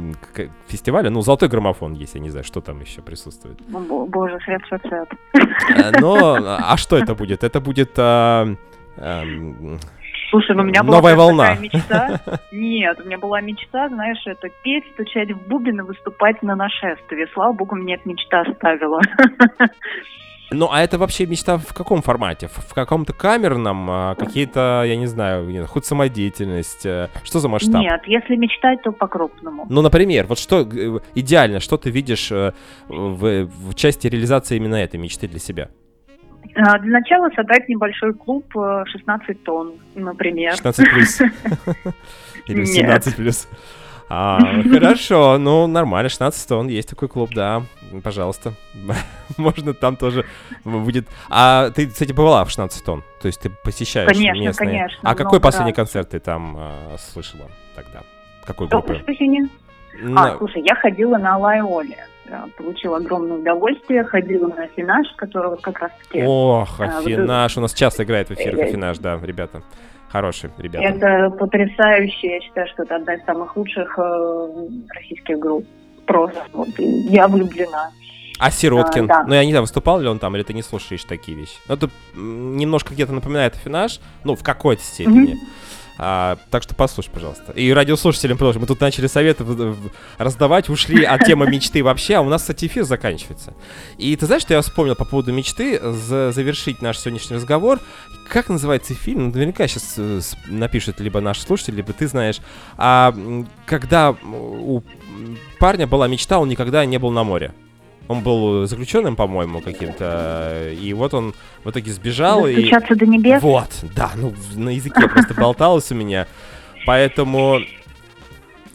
фестиваля. Ну, золотой граммофон есть, я не знаю, что там еще присутствует. Боже, свет, свет, свет. Э, Но, а что это будет? Это будет... а, ам, Слушай, ну у меня была Новая волна. такая мечта. [LAUGHS] Нет, у меня была мечта, знаешь, это петь, стучать в бубен и выступать на нашествии. Слава богу, мне эта мечта оставила. [LAUGHS] Ну, а это вообще мечта в каком формате? В, каком-то камерном? а, какие-то, я не знаю, не знаю, хоть самодеятельность? э, Что за масштаб? Нет, если мечтать, то по-крупному. Ну, например, вот что э, идеально, что ты видишь э, в, в части реализации именно этой мечты для себя? А, Для начала создать небольшой клуб э, 16 тонн, например. 16 плюс? [LAUGHS] Или Нет. 17 плюс? А, [LAUGHS] хорошо, ну нормально, 16 тонн, есть такой клуб, да, пожалуйста. [LAUGHS] Можно там тоже будет... А ты, кстати, бывала в 16 тонн? То есть ты посещаешь Конечно, местные? конечно, А какой последний раз. концерт ты там а, слышала тогда? Какой группы? что А, слушай, я ходила на Лайоле. Получила огромное удовольствие, ходила на финаш, которого как раз таки... Ох, А, Афинаж, у нас часто играет в эфирах Э, Афинаж, да, ребята. Хорошие ребята. Это потрясающе, я считаю, что это одна из самых лучших э, российских групп. Просто вот, я влюблена. А Сироткин? А, да. Ну, я не знаю, выступал ли он там, или ты не слушаешь такие вещи? Ну, это немножко где-то напоминает Афинаж, ну, в какой-то степени. А, так что послушай, пожалуйста. И радиослушателям продолжим. Мы тут начали советы раздавать, ушли от темы мечты вообще, а у нас, кстати, эфир заканчивается. И ты знаешь, что я вспомнил по поводу мечты, за- завершить наш сегодняшний разговор. Как называется фильм? Ну, наверняка сейчас напишет либо наш слушатель, либо ты знаешь. А когда у парня была мечта, он никогда не был на море. Он был заключенным, по-моему, каким-то. И вот он в итоге сбежал. И... Достучаться до небес. Вот, да, ну на языке просто болталось у меня. Поэтому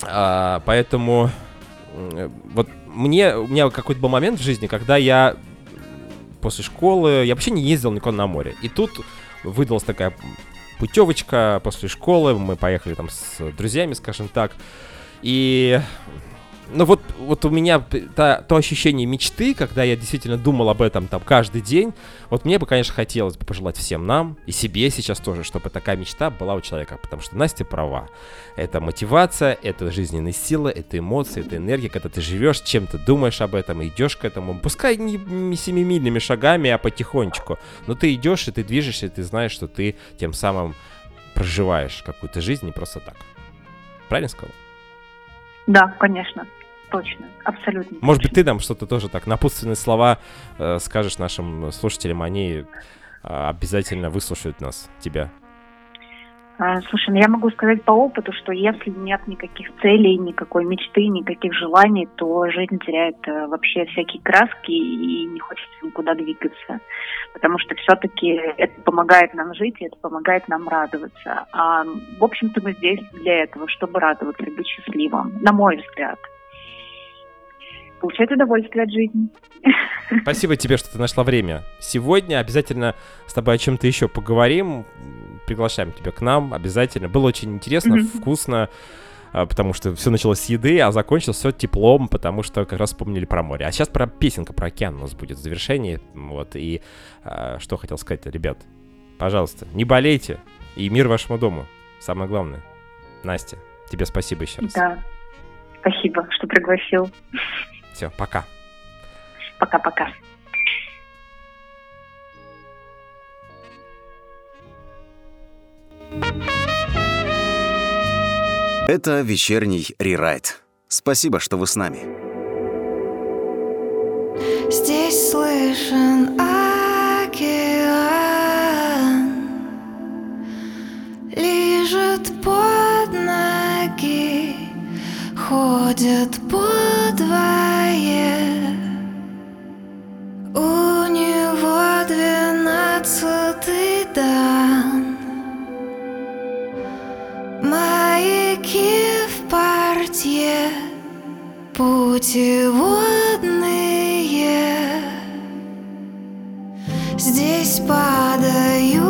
А, поэтому вот мне, у меня какой-то был момент в жизни, когда я после школы, я вообще не ездил никуда на море. И тут выдалась такая путевочка после школы, мы поехали там с друзьями, скажем так. И ну вот, вот у меня та- то ощущение мечты, когда я действительно думал об этом там каждый день, вот мне бы, конечно, хотелось бы пожелать всем нам и себе сейчас тоже, чтобы такая мечта была у человека, потому что Настя права. Это мотивация, это жизненные силы, это эмоции, это энергия, когда ты живешь, чем ты думаешь об этом, идешь к этому, пускай не, не семимильными шагами, а потихонечку, но ты идешь и ты движешься, и ты знаешь, что ты тем самым проживаешь какую-то жизнь не просто так. Правильно сказал? Да, конечно. Точно. Абсолютно. Может быть, точно. ты нам что-то тоже так напутственные слова э, скажешь нашим слушателям, они э, обязательно выслушают нас, тебя. А, Слушай, ну я могу сказать по опыту, что если нет никаких целей, никакой мечты, никаких желаний, то жизнь теряет э, вообще всякие краски и не хочется никуда двигаться. Потому что все-таки это помогает нам жить, и это помогает нам радоваться. А, в общем-то, мы здесь для этого, чтобы радоваться и быть счастливым, на мой взгляд. Получать удовольствие от жизни. [LAUGHS] Спасибо тебе, что ты нашла время. Сегодня обязательно с тобой о чем-то еще поговорим. Приглашаем тебя к нам обязательно. Было очень интересно, Мгм. вкусно, а, потому что все началось с еды, а закончилось все теплом, потому что как раз вспомнили про море. А сейчас про песенка про океан у нас будет в завершении. Вот, и а, что хотел сказать, ребят, пожалуйста, не болейте, и мир вашему дому. Самое главное. Настя, тебе спасибо еще раз. Да. Спасибо, что пригласил. Все, пока. Пока-пока. Это вечерний рерайт. Спасибо, что вы с нами. Здесь слышен океан Лежит ноги Ходят по двое. У него двенадцатый дан. Маяки в портье Путеводные. Здесь падают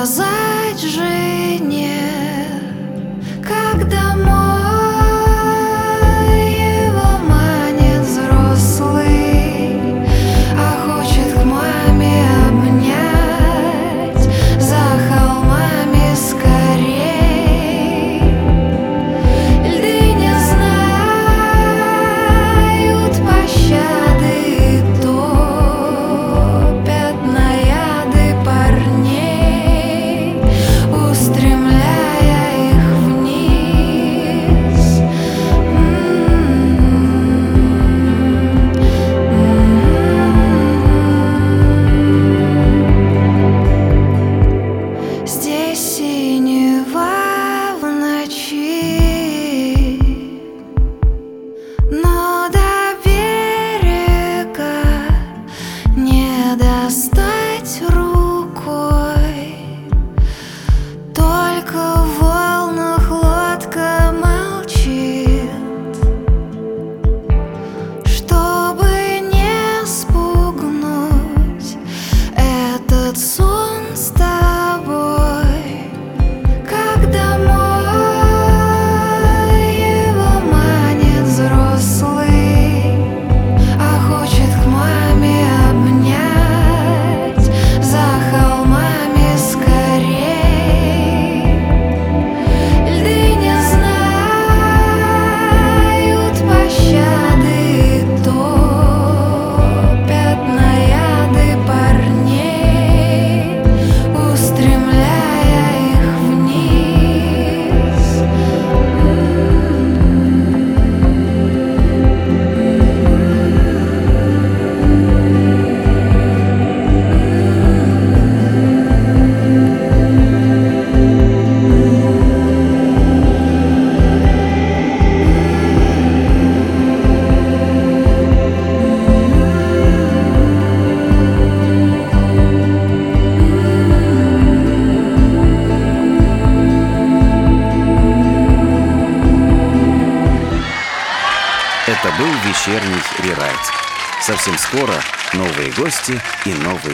мог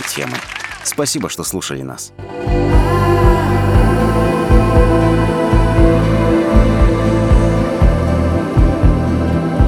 темы. Спасибо, что слушали нас.